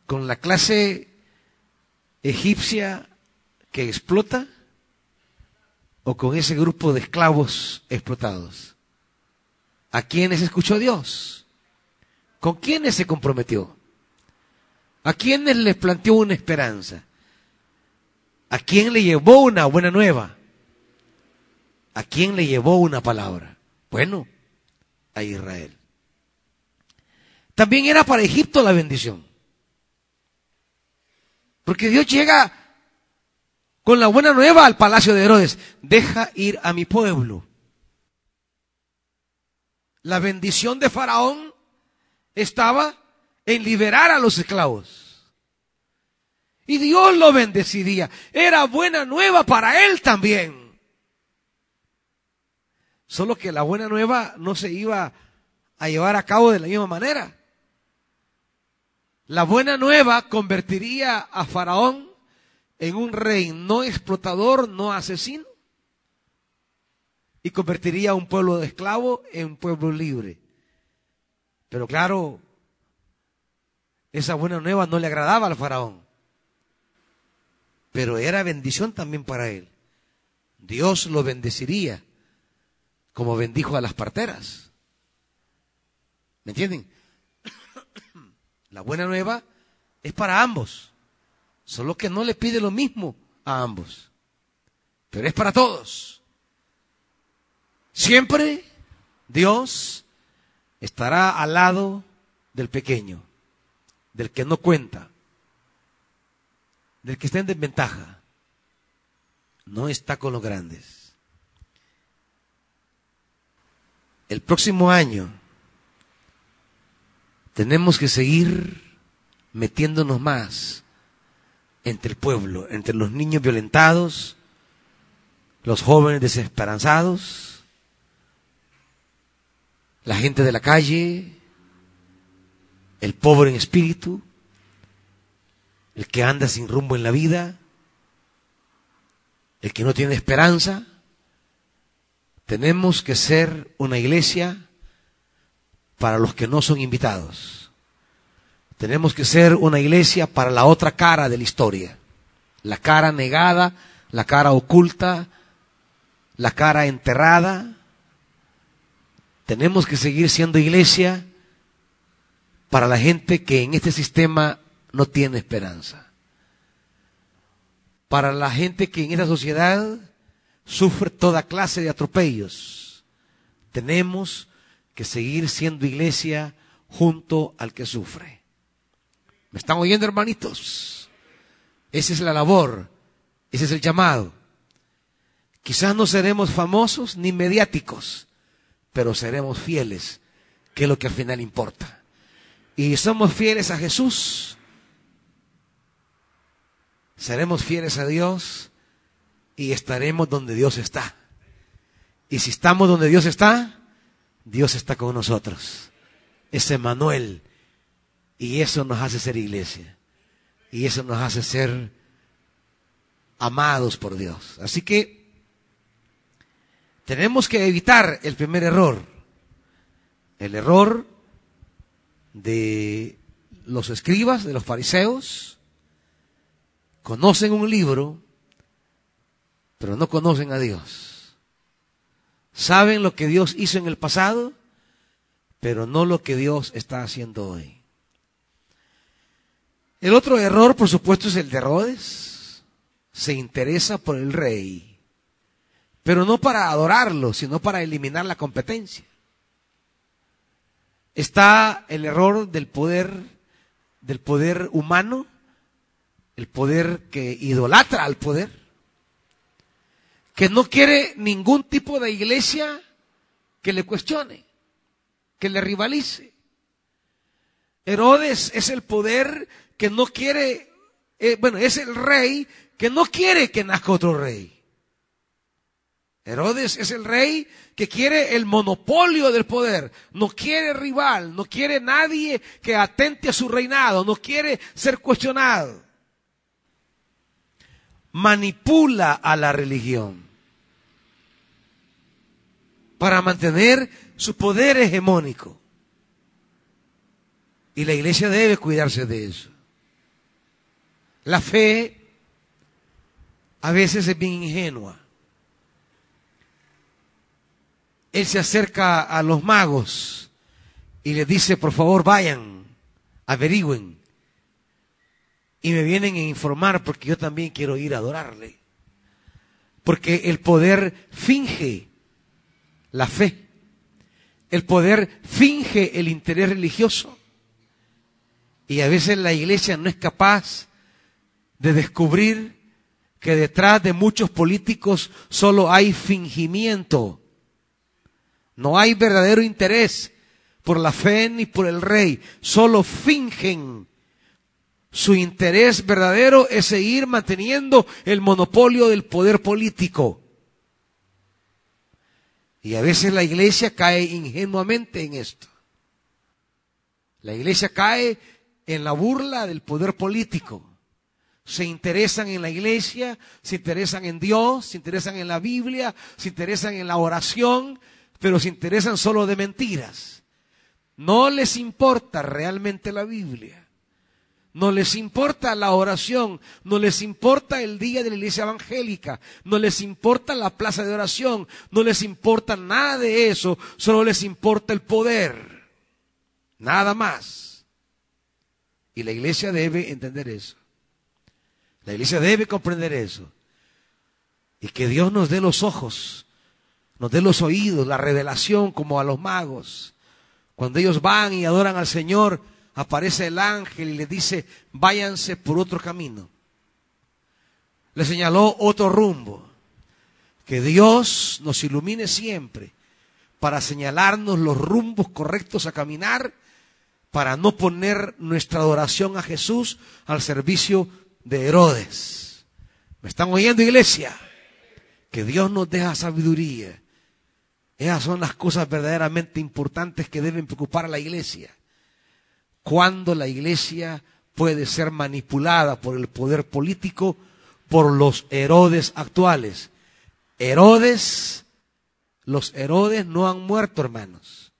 ¿Con la clase egipcia que explota? ¿O con ese grupo de esclavos explotados? ¿A quiénes escuchó Dios? ¿Con quiénes se comprometió? ¿A quiénes les planteó una esperanza? ¿A quién le llevó una buena nueva? ¿A quién le llevó una palabra? Bueno, a Israel. También era para Egipto la bendición. Porque Dios llega con la buena nueva al palacio de Herodes. Deja ir a mi pueblo. La bendición de Faraón estaba en liberar a los esclavos. Y Dios lo bendeciría. Era buena nueva para él también. Solo que la buena nueva no se iba a llevar a cabo de la misma manera. La buena nueva convertiría a Faraón en un rey no explotador, no asesino, y convertiría a un pueblo de esclavos en un pueblo libre. Pero claro, esa buena nueva no le agradaba al faraón. Pero era bendición también para él. Dios lo bendeciría como bendijo a las parteras. ¿Me entienden? La buena nueva es para ambos. Solo que no le pide lo mismo a ambos. Pero es para todos. Siempre Dios estará al lado del pequeño del que no cuenta, del que está en desventaja, no está con los grandes. El próximo año tenemos que seguir metiéndonos más entre el pueblo, entre los niños violentados, los jóvenes desesperanzados, la gente de la calle, el pobre en espíritu, el que anda sin rumbo en la vida, el que no tiene esperanza. Tenemos que ser una iglesia para los que no son invitados. Tenemos que ser una iglesia para la otra cara de la historia. La cara negada, la cara oculta, la cara enterrada. Tenemos que seguir siendo iglesia para la gente que en este sistema no tiene esperanza. Para la gente que en esta sociedad sufre toda clase de atropellos. Tenemos que seguir siendo iglesia junto al que sufre. ¿Me están oyendo, hermanitos? Esa es la labor, ese es el llamado. Quizás no seremos famosos ni mediáticos, pero seremos fieles, que es lo que al final importa y somos fieles a Jesús, seremos fieles a Dios y estaremos donde Dios está. Y si estamos donde Dios está, Dios está con nosotros. Es Emanuel. Y eso nos hace ser iglesia. Y eso nos hace ser amados por Dios. Así que tenemos que evitar el primer error. El error de los escribas, de los fariseos, conocen un libro, pero no conocen a Dios. Saben lo que Dios hizo en el pasado, pero no lo que Dios está haciendo hoy. El otro error, por supuesto, es el de Herodes. Se interesa por el rey, pero no para adorarlo, sino para eliminar la competencia está el error del poder, del poder humano, el poder que idolatra al poder, que no quiere ningún tipo de iglesia que le cuestione, que le rivalice. Herodes es el poder que no quiere, eh, bueno, es el rey que no quiere que nazca otro rey. Herodes es el rey que quiere el monopolio del poder, no quiere rival, no quiere nadie que atente a su reinado, no quiere ser cuestionado. Manipula a la religión para mantener su poder hegemónico. Y la iglesia debe cuidarse de eso. La fe a veces es bien ingenua. él se acerca a los magos y les dice, por favor, vayan, averigüen. Y me vienen a informar porque yo también quiero ir a adorarle. Porque el poder finge la fe. El poder finge el interés religioso. Y a veces la iglesia no es capaz de descubrir que detrás de muchos políticos solo hay fingimiento no hay verdadero interés por la fe ni por el rey. Solo fingen. Su interés verdadero es seguir manteniendo el monopolio del poder político. Y a veces la iglesia cae ingenuamente en esto. La iglesia cae en la burla del poder político. Se interesan en la iglesia, se interesan en Dios, se interesan en la Biblia, se interesan en la oración, pero se interesan solo de mentiras. No les importa realmente la Biblia. No les importa la oración, no les importa el día de la iglesia evangélica, no les importa la plaza de oración, no les importa nada de eso, solo les importa el poder. Nada más. Y la iglesia debe entender eso. La iglesia debe comprender eso. Y que Dios nos dé los ojos nos dé los oídos, la revelación como a los magos. Cuando ellos van y adoran al Señor, aparece el ángel y les dice, váyanse por otro camino. Le señaló otro rumbo. Que Dios nos ilumine siempre para señalarnos los rumbos correctos a caminar, para no poner nuestra adoración a Jesús al servicio de Herodes. ¿Me están oyendo, iglesia? Que Dios nos deja sabiduría esas son las cosas verdaderamente importantes que deben preocupar a la iglesia. Cuando la iglesia puede ser manipulada por el poder político, por los Herodes actuales. Herodes, los Herodes no han muerto, hermanos.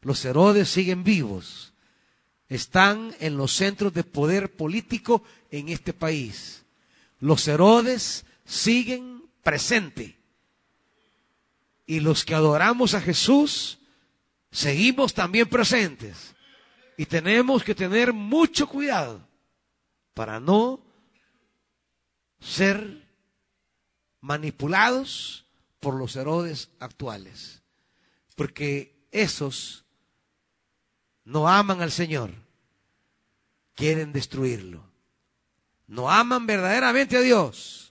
Los Herodes siguen vivos. Están en los centros de poder político en este país. Los Herodes siguen presentes y los que adoramos a Jesús seguimos también presentes. Y tenemos que tener mucho cuidado para no ser manipulados por los Herodes actuales. Porque esos no aman al Señor, quieren destruirlo. No aman verdaderamente a Dios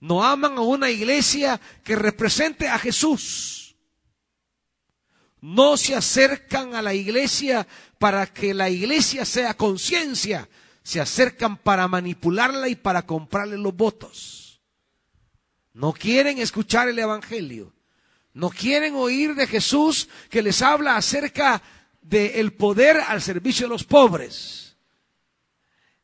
no aman a una iglesia que represente a Jesús. No se acercan a la iglesia para que la iglesia sea conciencia. Se acercan para manipularla y para comprarle los votos. No quieren escuchar el Evangelio. No quieren oír de Jesús que les habla acerca del poder al servicio de los pobres.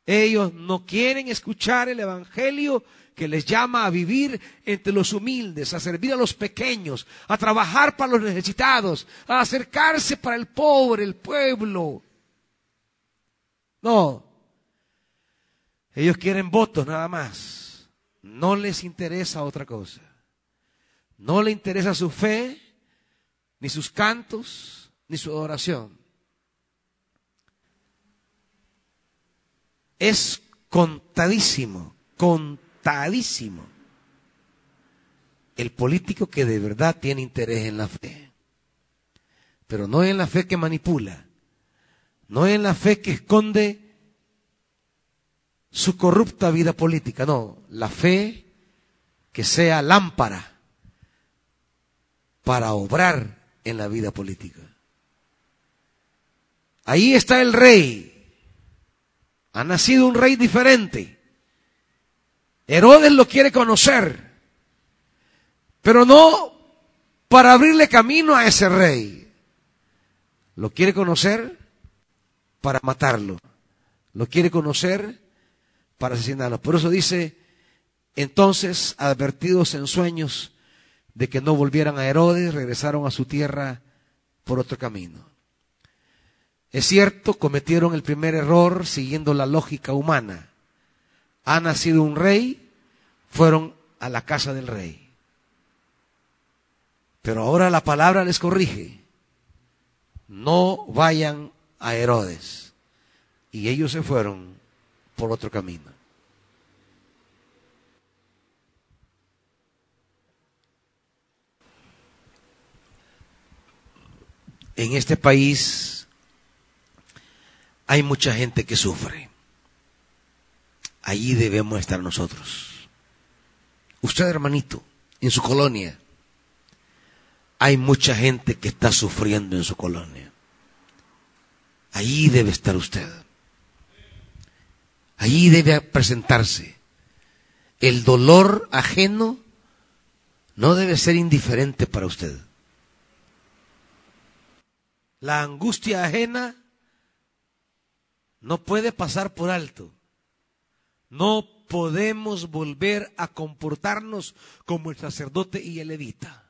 Ellos no quieren escuchar el Evangelio que les llama a vivir entre los humildes, a servir a los pequeños, a trabajar para los necesitados, a acercarse para el pobre, el pueblo. No. Ellos quieren votos nada más. No les interesa otra cosa. No les interesa su fe, ni sus cantos, ni su adoración. Es contadísimo, contadísimo el político que de verdad tiene interés en la fe. Pero no en la fe que manipula, no en la fe que esconde su corrupta vida política, no, la fe que sea lámpara para obrar en la vida política. Ahí está el rey. Ha nacido un rey diferente. Herodes lo quiere conocer, pero no para abrirle camino a ese rey. Lo quiere conocer para matarlo. Lo quiere conocer para asesinarlo. Por eso dice, entonces, advertidos en sueños de que no volvieran a Herodes, regresaron a su tierra por otro camino. Es cierto, cometieron el primer error siguiendo la lógica humana. Ha nacido un rey, fueron a la casa del rey. Pero ahora la palabra les corrige. No vayan a Herodes. Y ellos se fueron por otro camino. En este país hay mucha gente que sufre. Allí debemos estar nosotros. Usted, hermanito, en su colonia, hay mucha gente que está sufriendo en su colonia. Allí debe estar usted. Allí debe presentarse. El dolor ajeno no debe ser indiferente para usted. La angustia ajena no puede pasar por alto. No podemos volver a comportarnos como el sacerdote y el levita.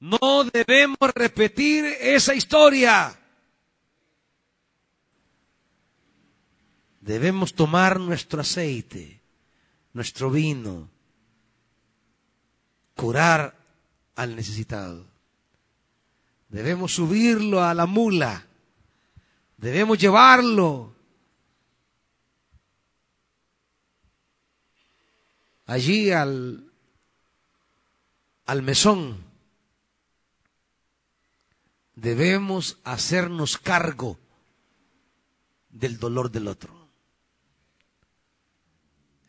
No debemos repetir esa historia. Debemos tomar nuestro aceite, nuestro vino, curar al necesitado. Debemos subirlo a la mula. Debemos llevarlo allí al, al mesón. Debemos hacernos cargo del dolor del otro.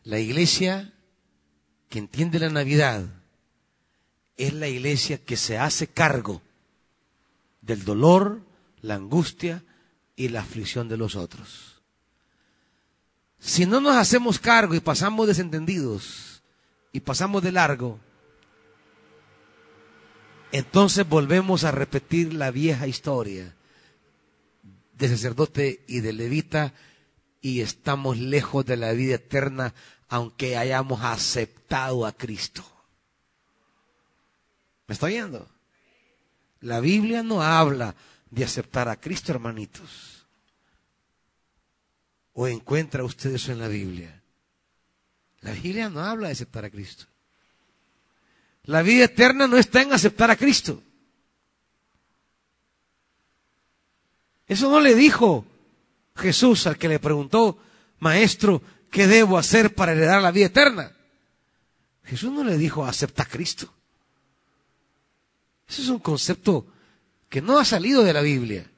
La iglesia que entiende la Navidad es la iglesia que se hace cargo del dolor, la angustia y la aflicción de los otros. Si no nos hacemos cargo y pasamos desentendidos y pasamos de largo, entonces volvemos a repetir la vieja historia de sacerdote y de levita y estamos lejos de la vida eterna aunque hayamos aceptado a Cristo. ¿Me está oyendo? La Biblia no habla de aceptar a Cristo, hermanitos. ¿O encuentra usted eso en la Biblia? La Biblia no habla de aceptar a Cristo. La vida eterna no está en aceptar a Cristo. Eso no le dijo Jesús al que le preguntó, Maestro, ¿qué debo hacer para heredar la vida eterna? Jesús no le dijo, acepta a Cristo. Ese es un concepto que no ha salido de la Biblia.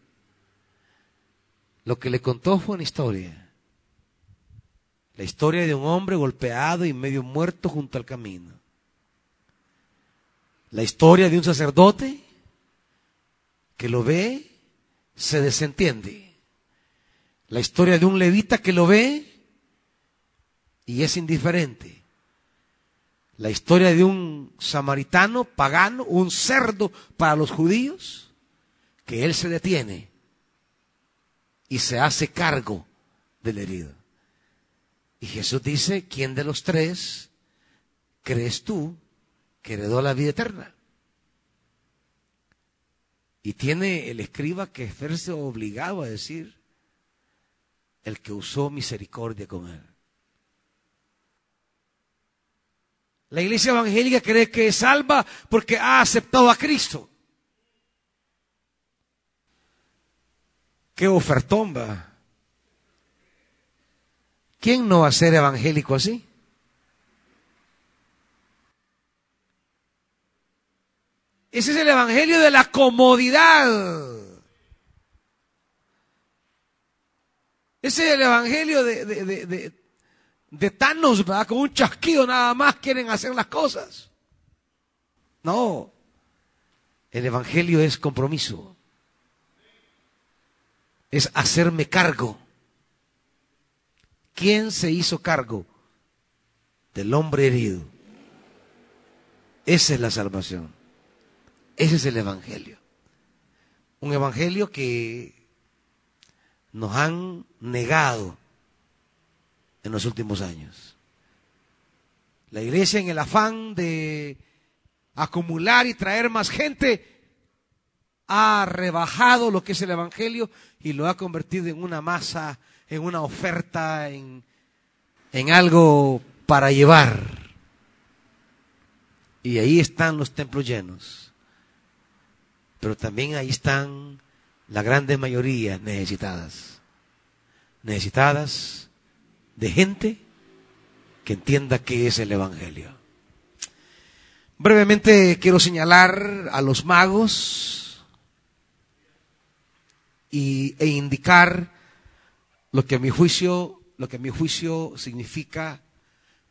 Lo que le contó fue una historia. La historia de un hombre golpeado y medio muerto junto al camino. La historia de un sacerdote que lo ve, se desentiende. La historia de un levita que lo ve y es indiferente la historia de un samaritano pagano, un cerdo para los judíos, que él se detiene y se hace cargo del herido. Y Jesús dice, ¿quién de los tres crees tú que heredó la vida eterna? Y tiene el escriba que verse obligado a decir, el que usó misericordia con él. La iglesia evangélica cree que es salva porque ha aceptado a Cristo. Qué ofertón va. ¿Quién no va a ser evangélico así? Ese es el evangelio de la comodidad. Ese es el evangelio de, de Thanos, ¿verdad? Con un chasquido nada más quieren hacer las cosas. No, el Evangelio es compromiso, es hacerme cargo. ¿Quién se hizo cargo del hombre herido? Esa es la salvación. Ese es el Evangelio. Un Evangelio que nos han negado en los últimos años. La iglesia en el afán de acumular y traer más gente ha rebajado lo que es el Evangelio y lo ha convertido en una masa, en una oferta, en, en algo para llevar. Y ahí están los templos llenos. Pero también ahí están la grande mayoría necesitadas. Necesitadas de gente que entienda qué es el Evangelio. Brevemente quiero señalar a los magos y, e indicar lo que mi juicio, lo que a mi juicio significa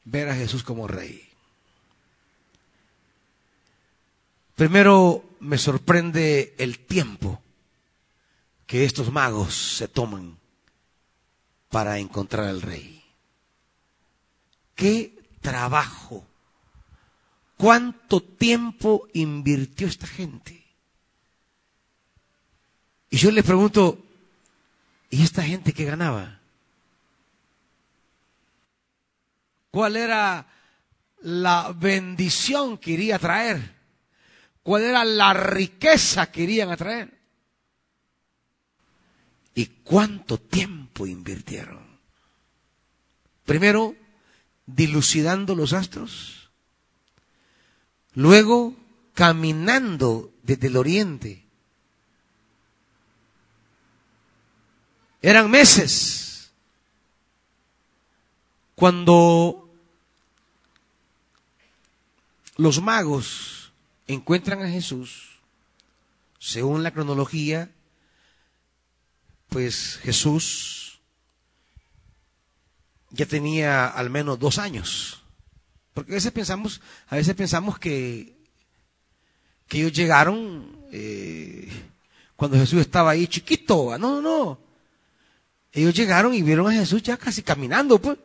ver a Jesús como rey. Primero me sorprende el tiempo que estos magos se toman para encontrar al rey. ¿Qué trabajo? ¿Cuánto tiempo invirtió esta gente? Y yo le pregunto, ¿y esta gente qué ganaba? ¿Cuál era la bendición que iría a traer? ¿Cuál era la riqueza que irían a traer? ¿Y cuánto tiempo invirtieron? Primero, dilucidando los astros. Luego, caminando desde el oriente. Eran meses cuando los magos encuentran a Jesús, según la cronología, pues Jesús ya tenía al menos dos años. Porque a veces pensamos, a veces pensamos que, que ellos llegaron eh, cuando Jesús estaba ahí chiquito. No, no, no. Ellos llegaron y vieron a Jesús ya casi caminando, pues.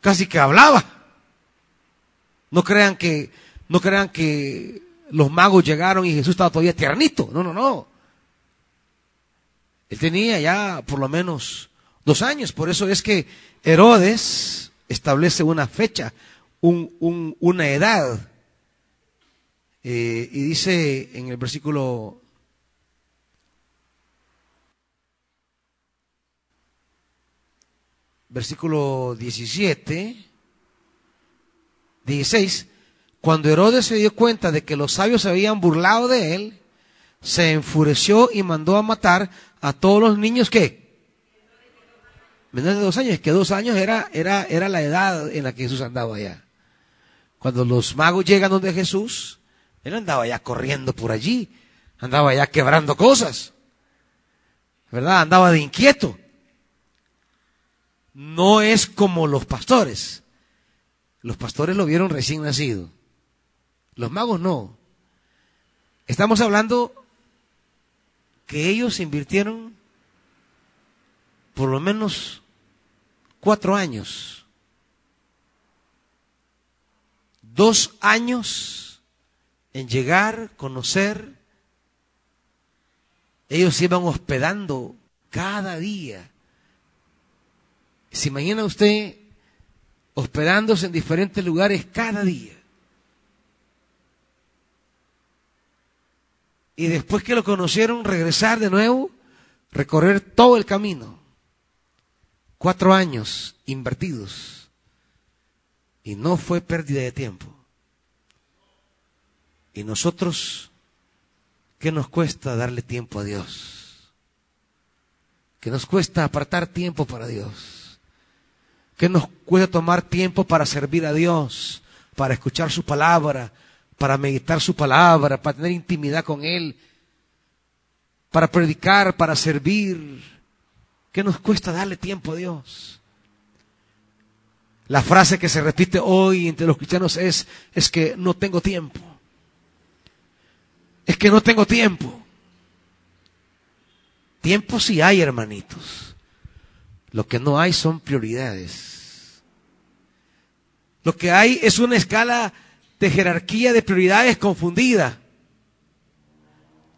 Casi que hablaba. No crean que, no crean que los magos llegaron y Jesús estaba todavía tiernito. No, no, no. Él tenía ya por lo menos dos años. Por eso es que Herodes establece una fecha, una edad. Eh, y dice en el versículo versículo 17, 16, cuando Herodes se dio cuenta de que los sabios se habían burlado de él, se enfureció y mandó a matar a todos los niños que menores de dos años, que dos años era, era, era la edad en la que Jesús andaba allá. Cuando los magos llegan donde Jesús, él andaba ya corriendo por allí, andaba ya quebrando cosas, ¿verdad? Andaba de inquieto. No es como los pastores. Los pastores lo vieron recién nacido. Los magos no. Estamos hablando que ellos invirtieron por lo menos cuatro años, dos años en llegar, conocer. Ellos se iban hospedando cada día. ¿Se imagina usted hospedándose en diferentes lugares cada día? y después que lo conocieron, regresar de nuevo, recorrer todo el camino. Cuatro años invertidos. Y no fue pérdida de tiempo. Y nosotros, ¿qué nos cuesta darle tiempo a Dios? ¿Qué nos cuesta apartar tiempo para Dios? ¿Qué nos cuesta tomar tiempo para servir a Dios? Para escuchar su palabra, para meditar su palabra, para tener intimidad con Él, para predicar, para servir. ¿Qué nos cuesta darle tiempo a Dios? La frase que se repite hoy entre los cristianos es, es que no tengo tiempo. Es que no tengo tiempo. Tiempo sí hay, hermanitos. Lo que no hay son prioridades. Lo que hay es una escala de jerarquía de prioridades confundida.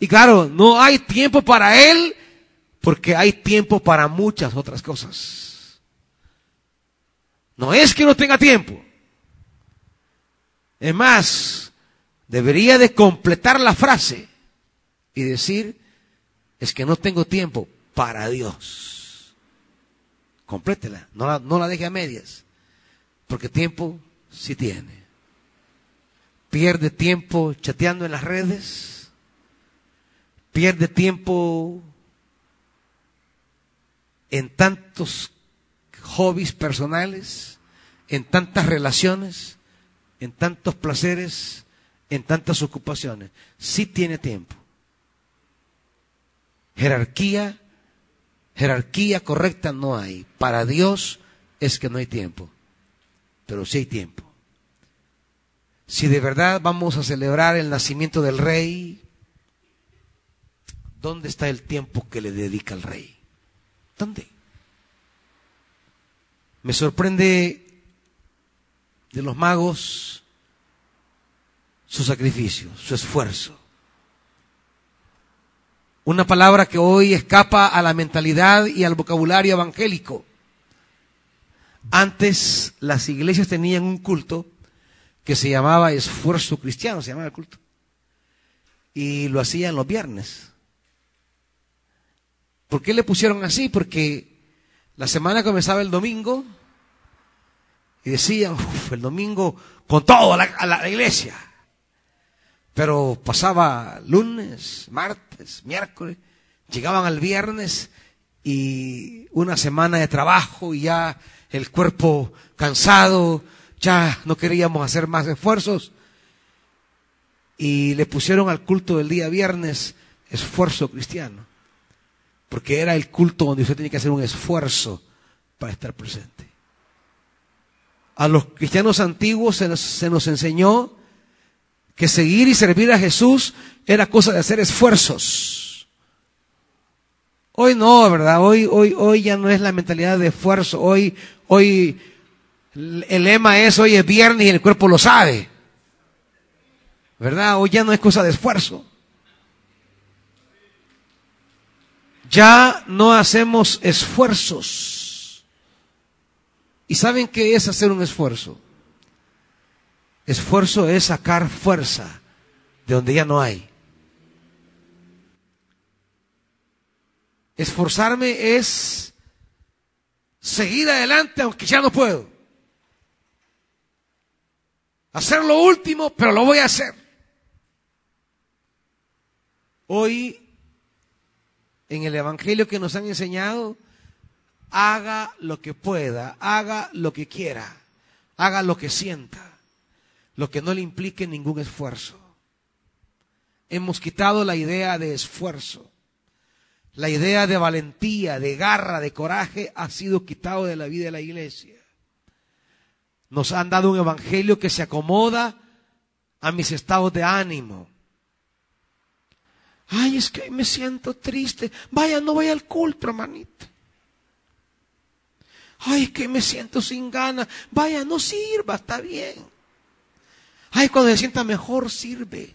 Y claro, no hay tiempo para él porque hay tiempo para muchas otras cosas. No es que no tenga tiempo. Es más, debería de completar la frase y decir, es que no tengo tiempo para Dios. Complétela, no la, no la deje a medias, porque tiempo sí tiene. Pierde tiempo chateando en las redes, pierde tiempo en tantos hobbies personales, en tantas relaciones, en tantos placeres, en tantas ocupaciones. Sí tiene tiempo. Jerarquía, jerarquía correcta no hay. Para Dios es que no hay tiempo, pero sí hay tiempo. Si de verdad vamos a celebrar el nacimiento del rey, ¿dónde está el tiempo que le dedica al rey? ¿Dónde? Me sorprende de los magos su sacrificio, su esfuerzo. Una palabra que hoy escapa a la mentalidad y al vocabulario evangélico. Antes las iglesias tenían un culto que se llamaba esfuerzo cristiano, se llamaba el culto. Y lo hacían los viernes. ¿Por qué le pusieron así? Porque la semana comenzaba el domingo y decían, el domingo con todo a la, a la iglesia. Pero pasaba lunes, martes, miércoles, llegaban al viernes y una semana de trabajo y ya el cuerpo cansado, ya no queríamos hacer más esfuerzos. Y le pusieron al culto del día viernes esfuerzo cristiano porque era el culto donde usted tenía que hacer un esfuerzo para estar presente. A los cristianos antiguos se nos, se nos enseñó que seguir y servir a Jesús era cosa de hacer esfuerzos. Hoy no, ¿verdad? Hoy, hoy, hoy ya no es la mentalidad de esfuerzo. Hoy, hoy, el lema es hoy es viernes y el cuerpo lo sabe. ¿Verdad? Hoy ya no es cosa de esfuerzo. Ya no hacemos esfuerzos. ¿Y saben qué es hacer un esfuerzo? Esfuerzo es sacar fuerza de donde ya no hay. Esforzarme es seguir adelante aunque ya no puedo. Hacer lo último, pero lo voy a hacer. Hoy en el Evangelio que nos han enseñado, haga lo que pueda, haga lo que quiera, haga lo que sienta, lo que no le implique ningún esfuerzo. Hemos quitado la idea de esfuerzo. La idea de valentía, de garra, de coraje ha sido quitado de la vida de la iglesia. Nos han dado un evangelio que se acomoda a mis estados de ánimo Ay, es que me siento triste. Vaya, no vaya al culto, hermanito. Ay, es que me siento sin ganas. Vaya, no sirva, está bien. Ay, cuando se sienta mejor, sirve.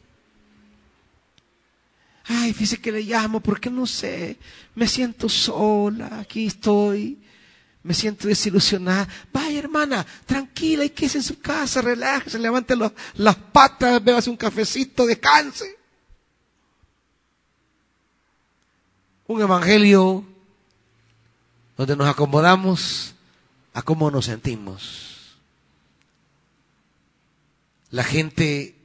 Ay, fíjese que le llamo porque no sé. Me siento sola, aquí estoy. Me siento desilusionada. Vaya, hermana, tranquila, y que en su casa, relájese, levante las patas, bébase un cafecito, descanse. un evangelio donde nos acomodamos a cómo nos sentimos. La gente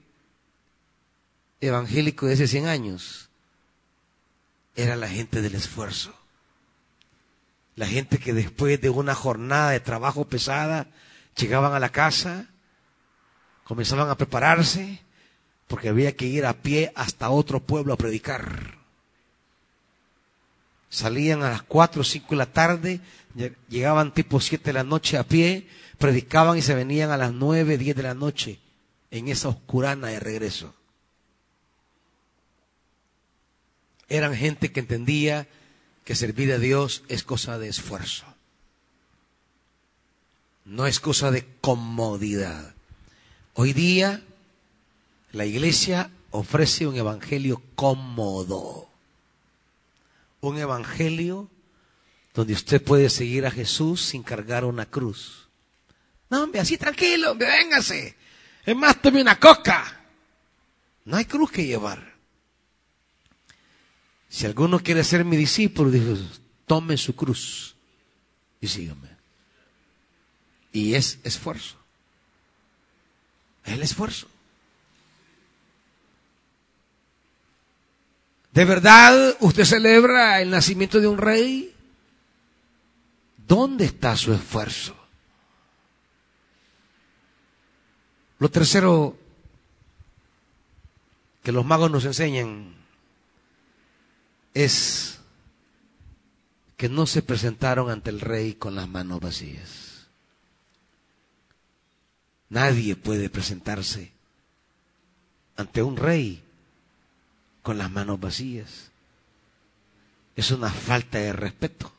evangélico de hace 100 años era la gente del esfuerzo. La gente que después de una jornada de trabajo pesada llegaban a la casa, comenzaban a prepararse, porque había que ir a pie hasta otro pueblo a predicar. Salían a las 4 o 5 de la tarde, llegaban tipo 7 de la noche a pie, predicaban y se venían a las 9, 10 de la noche en esa oscurana de regreso. Eran gente que entendía que servir a Dios es cosa de esfuerzo. No es cosa de comodidad. Hoy día la iglesia ofrece un evangelio cómodo. Un evangelio donde usted puede seguir a Jesús sin cargar una cruz. No, hombre, así tranquilo, véngase. Es más, tome una coca. No hay cruz que llevar. Si alguno quiere ser mi discípulo, dijo, tome su cruz y sígame. Y es esfuerzo. El esfuerzo. ¿De verdad usted celebra el nacimiento de un rey? ¿Dónde está su esfuerzo? Lo tercero que los magos nos enseñan es que no se presentaron ante el rey con las manos vacías. Nadie puede presentarse ante un rey con las manos vacías. Es una falta de respeto.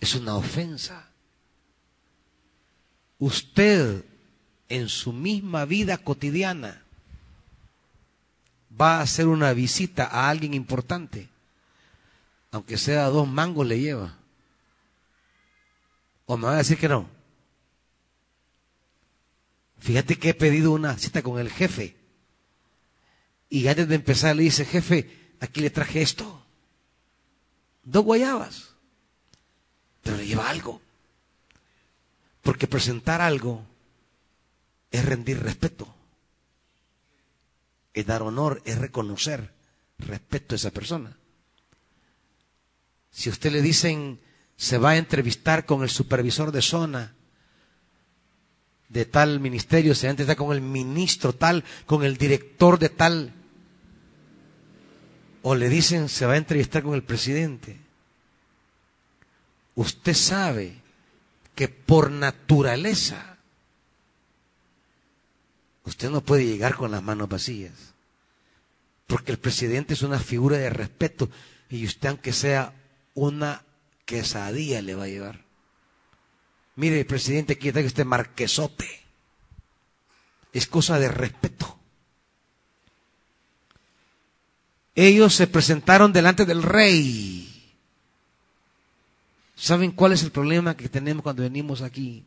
Es una ofensa. Usted en su misma vida cotidiana va a hacer una visita a alguien importante, aunque sea dos mangos le lleva. ¿O me va a decir que no? Fíjate que he pedido una cita con el jefe. Y antes de empezar le dice, jefe, aquí le traje esto. Dos guayabas. Pero le lleva algo. Porque presentar algo es rendir respeto. Es dar honor, es reconocer respeto a esa persona. Si usted le dicen, se va a entrevistar con el supervisor de zona de tal ministerio, se va a entrevistar con el ministro tal, con el director de tal, o le dicen, se va a entrevistar con el presidente. Usted sabe que por naturaleza Usted no puede llegar con las manos vacías. Porque el presidente es una figura de respeto y usted aunque sea una quesadilla le va a llevar. Mire, el presidente quiere que este marquesote. Es cosa de respeto. Ellos se presentaron delante del rey. ¿Saben cuál es el problema que tenemos cuando venimos aquí?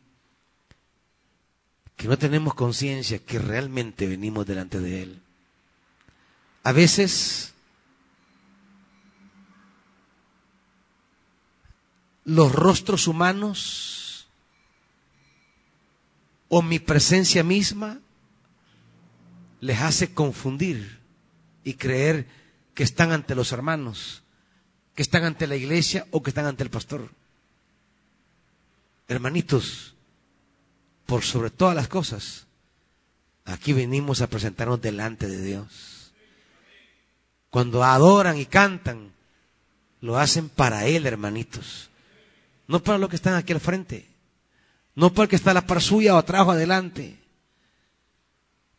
Que no tenemos conciencia que realmente venimos delante de Él. A veces los rostros humanos o mi presencia misma les hace confundir y creer que están ante los hermanos, que están ante la iglesia o que están ante el pastor. Hermanitos, por sobre todas las cosas, aquí venimos a presentarnos delante de Dios. Cuando adoran y cantan, lo hacen para Él, hermanitos. No para los que están aquí al frente. No para el que está la par suya o atrás o adelante.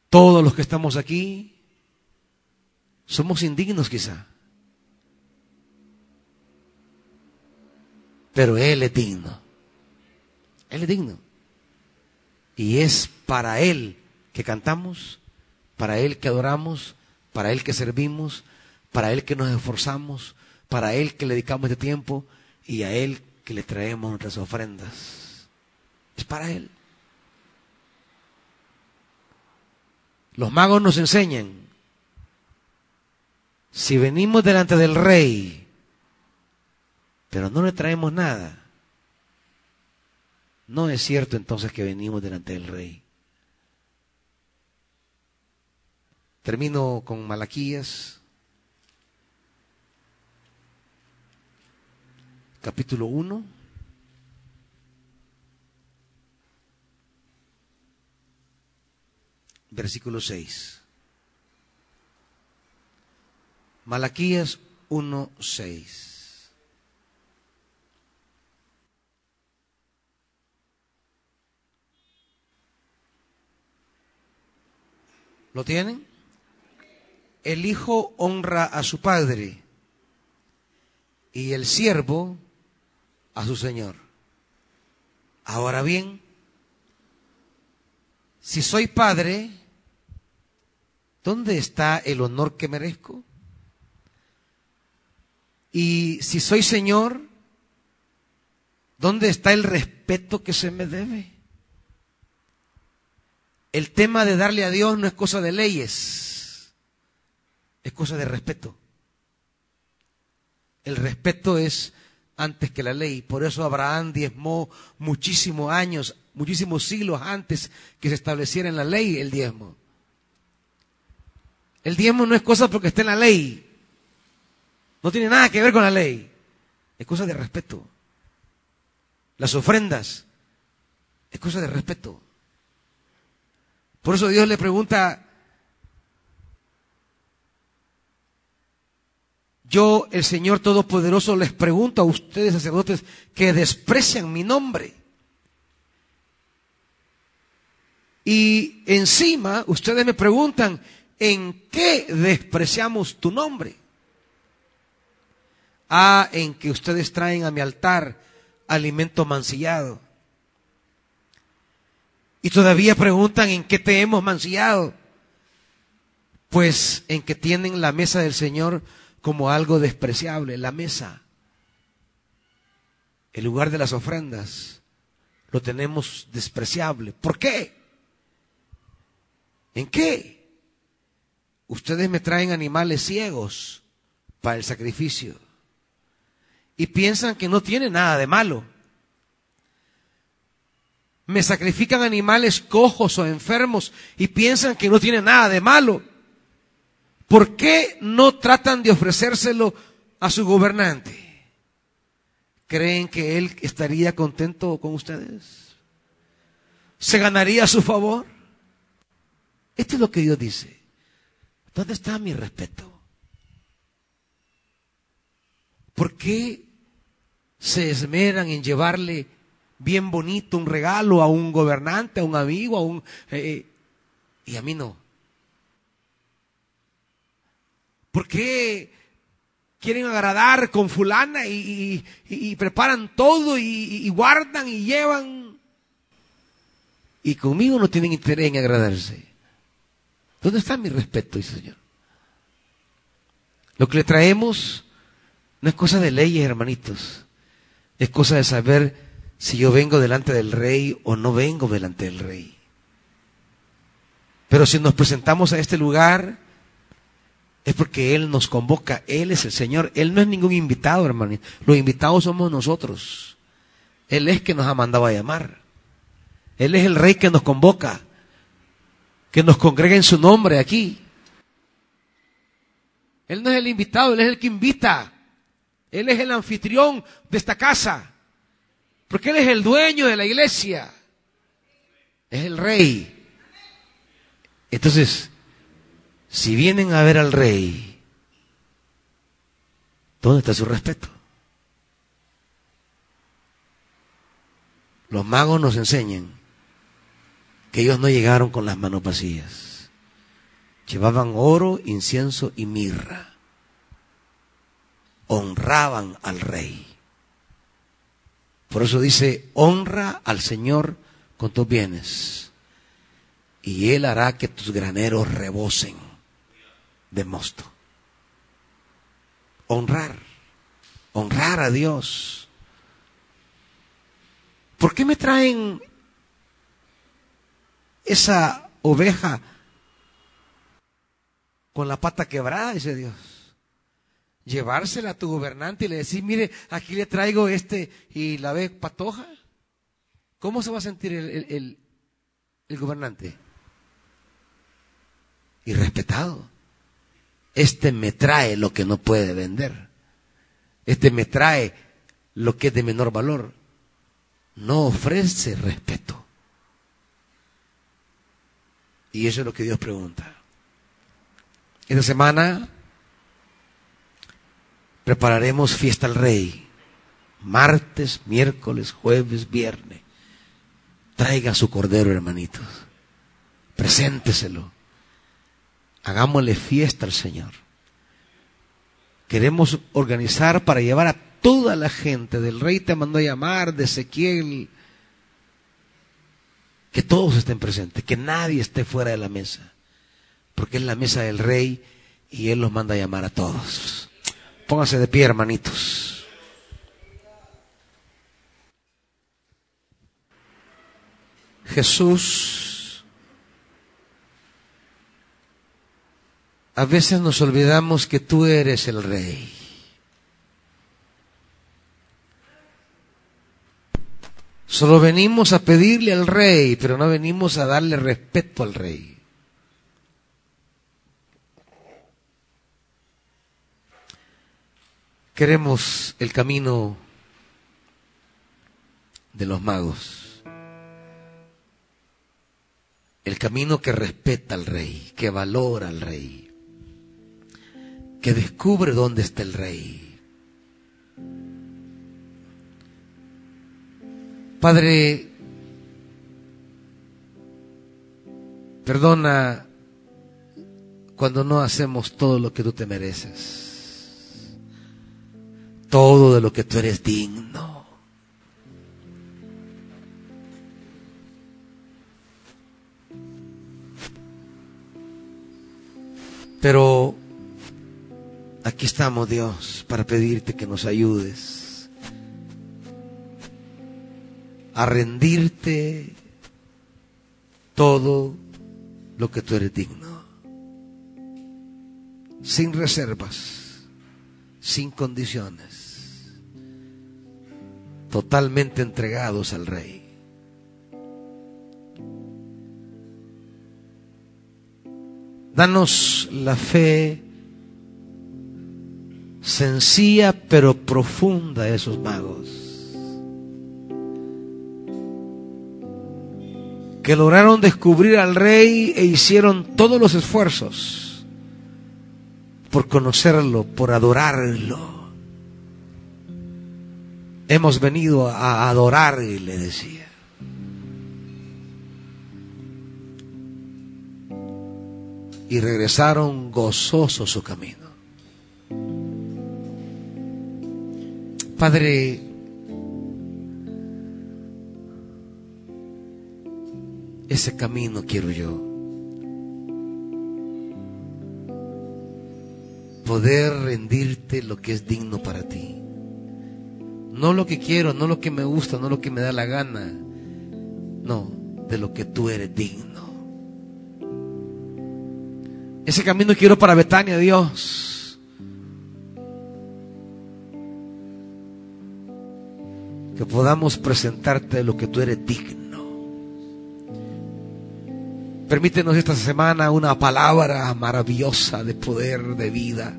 Todos los que estamos aquí somos indignos quizá. Pero Él es digno. Él es digno. Y es para Él que cantamos, para Él que adoramos, para Él que servimos, para Él que nos esforzamos, para Él que le dedicamos este tiempo y a Él que le traemos nuestras ofrendas. Es para Él. Los magos nos enseñan, si venimos delante del rey, pero no le traemos nada, no es cierto entonces que venimos delante del rey. Termino con Malaquías, capítulo 1. Versículo 6. Malaquías 1.6. ¿Lo tienen? El hijo honra a su padre y el siervo a su señor. Ahora bien, si soy padre, ¿dónde está el honor que merezco? Y si soy señor, ¿dónde está el respeto que se me debe? El tema de darle a Dios no es cosa de leyes, es cosa de respeto. El respeto es antes que la ley. Por eso Abraham diezmó muchísimos años, muchísimos siglos antes que se estableciera en la ley el diezmo. El diezmo no es cosa porque esté en la ley. No tiene nada que ver con la ley. Es cosa de respeto. Las ofrendas es cosa de respeto. Por eso Dios le pregunta, yo, el Señor Todopoderoso, les pregunto a ustedes, sacerdotes, que desprecian mi nombre. Y encima ustedes me preguntan, ¿en qué despreciamos tu nombre? Ah, en que ustedes traen a mi altar alimento mancillado y todavía preguntan en qué te hemos mancillado. Pues en que tienen la mesa del Señor como algo despreciable, la mesa. El lugar de las ofrendas lo tenemos despreciable. ¿Por qué? ¿En qué? Ustedes me traen animales ciegos para el sacrificio y piensan que no tiene nada de malo me sacrifican animales cojos o enfermos y piensan que no tiene nada de malo. ¿Por qué no tratan de ofrecérselo a su gobernante? ¿Creen que él estaría contento con ustedes? ¿Se ganaría su favor? Esto es lo que Dios dice. ¿Dónde está mi respeto? ¿Por qué se esmeran en llevarle bien bonito, un regalo a un gobernante, a un amigo, a un... Eh, eh, y a mí no. ¿Por qué quieren agradar con fulana y, preparan todo y, guardan y llevan? Y conmigo no tienen interés en agradarse. ¿Dónde está mi respeto, dice Señor? Lo que le traemos no es cosa de leyes, hermanitos. Es cosa de saber si yo vengo delante del rey o no vengo delante del rey. Pero si nos presentamos a este lugar, es porque Él nos convoca, Él es el Señor, Él no es ningún invitado, hermano. Los invitados somos nosotros. Él es que nos ha mandado a llamar. Él es el Rey que nos convoca, que nos congrega en su nombre aquí. Él no es el invitado, Él es el que invita. Él es el anfitrión de esta casa. Porque Él es el dueño de la iglesia. Es el rey. Entonces, si vienen a ver al rey, ¿dónde está su respeto? Los magos nos enseñan que ellos no llegaron con las manos vacías. Llevaban oro, incienso y mirra. Honraban al rey. Por eso dice, honra al Señor con tus bienes y Él hará que tus graneros rebosen de mosto. Honrar, honrar a Dios. ¿Por qué me traen esa oveja con la pata quebrada? Dice Dios llevársela a tu gobernante y le decir, mire, aquí le traigo este y la ve patoja. ¿Cómo se va a sentir el, el, gobernante? Irrespetado. Este me trae lo que no puede vender. Este me trae lo que es de menor valor. No ofrece respeto. Y eso es lo que Dios pregunta. Esta semana prepararemos fiesta al rey. Martes, miércoles, jueves, viernes. Traiga su cordero, hermanitos. Presénteselo. Hagámosle fiesta al Señor. Queremos organizar para llevar a toda la gente. Del rey te mandó a llamar, de Ezequiel. Que todos estén presentes, que nadie esté fuera de la mesa. Porque es la mesa del rey y él los manda a llamar a todos. Pónganse de pie, hermanitos. Jesús, a veces nos olvidamos que tú eres el rey. Solo venimos a pedirle al rey, pero no venimos a darle respeto al rey. Queremos el camino de los magos. El camino que respeta al rey, que valora al rey, que descubre dónde está el rey. Padre, perdona cuando no hacemos todo lo que tú te mereces todo de lo que tú eres digno. Pero aquí estamos, Dios, para pedirte que nos ayudes a rendirte todo lo que tú eres digno, sin reservas, sin condiciones totalmente entregados al Rey. Danos la fe sencilla pero profunda de esos magos. Que lograron descubrir al rey e hicieron todos los esfuerzos por conocerlo, por adorarlo. Hemos venido a adorar, le decía. Y regresaron gozosos su camino. Padre, ese camino quiero yo. Poder rendirte lo que es digno para ti. No lo que quiero, no lo que me gusta, no lo que me da la gana. No, de lo que tú eres digno. Ese camino quiero para Betania, Dios. Que podamos presentarte lo que tú eres digno. Permítenos esta semana una palabra maravillosa de poder, de vida,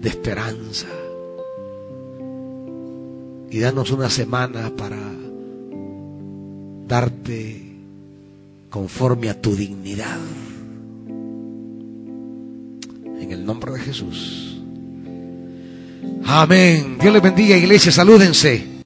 de esperanza y danos una semana para darte conforme a tu dignidad. En el nombre de Jesús. Amén. Dios les bendiga, iglesia. Salúdense.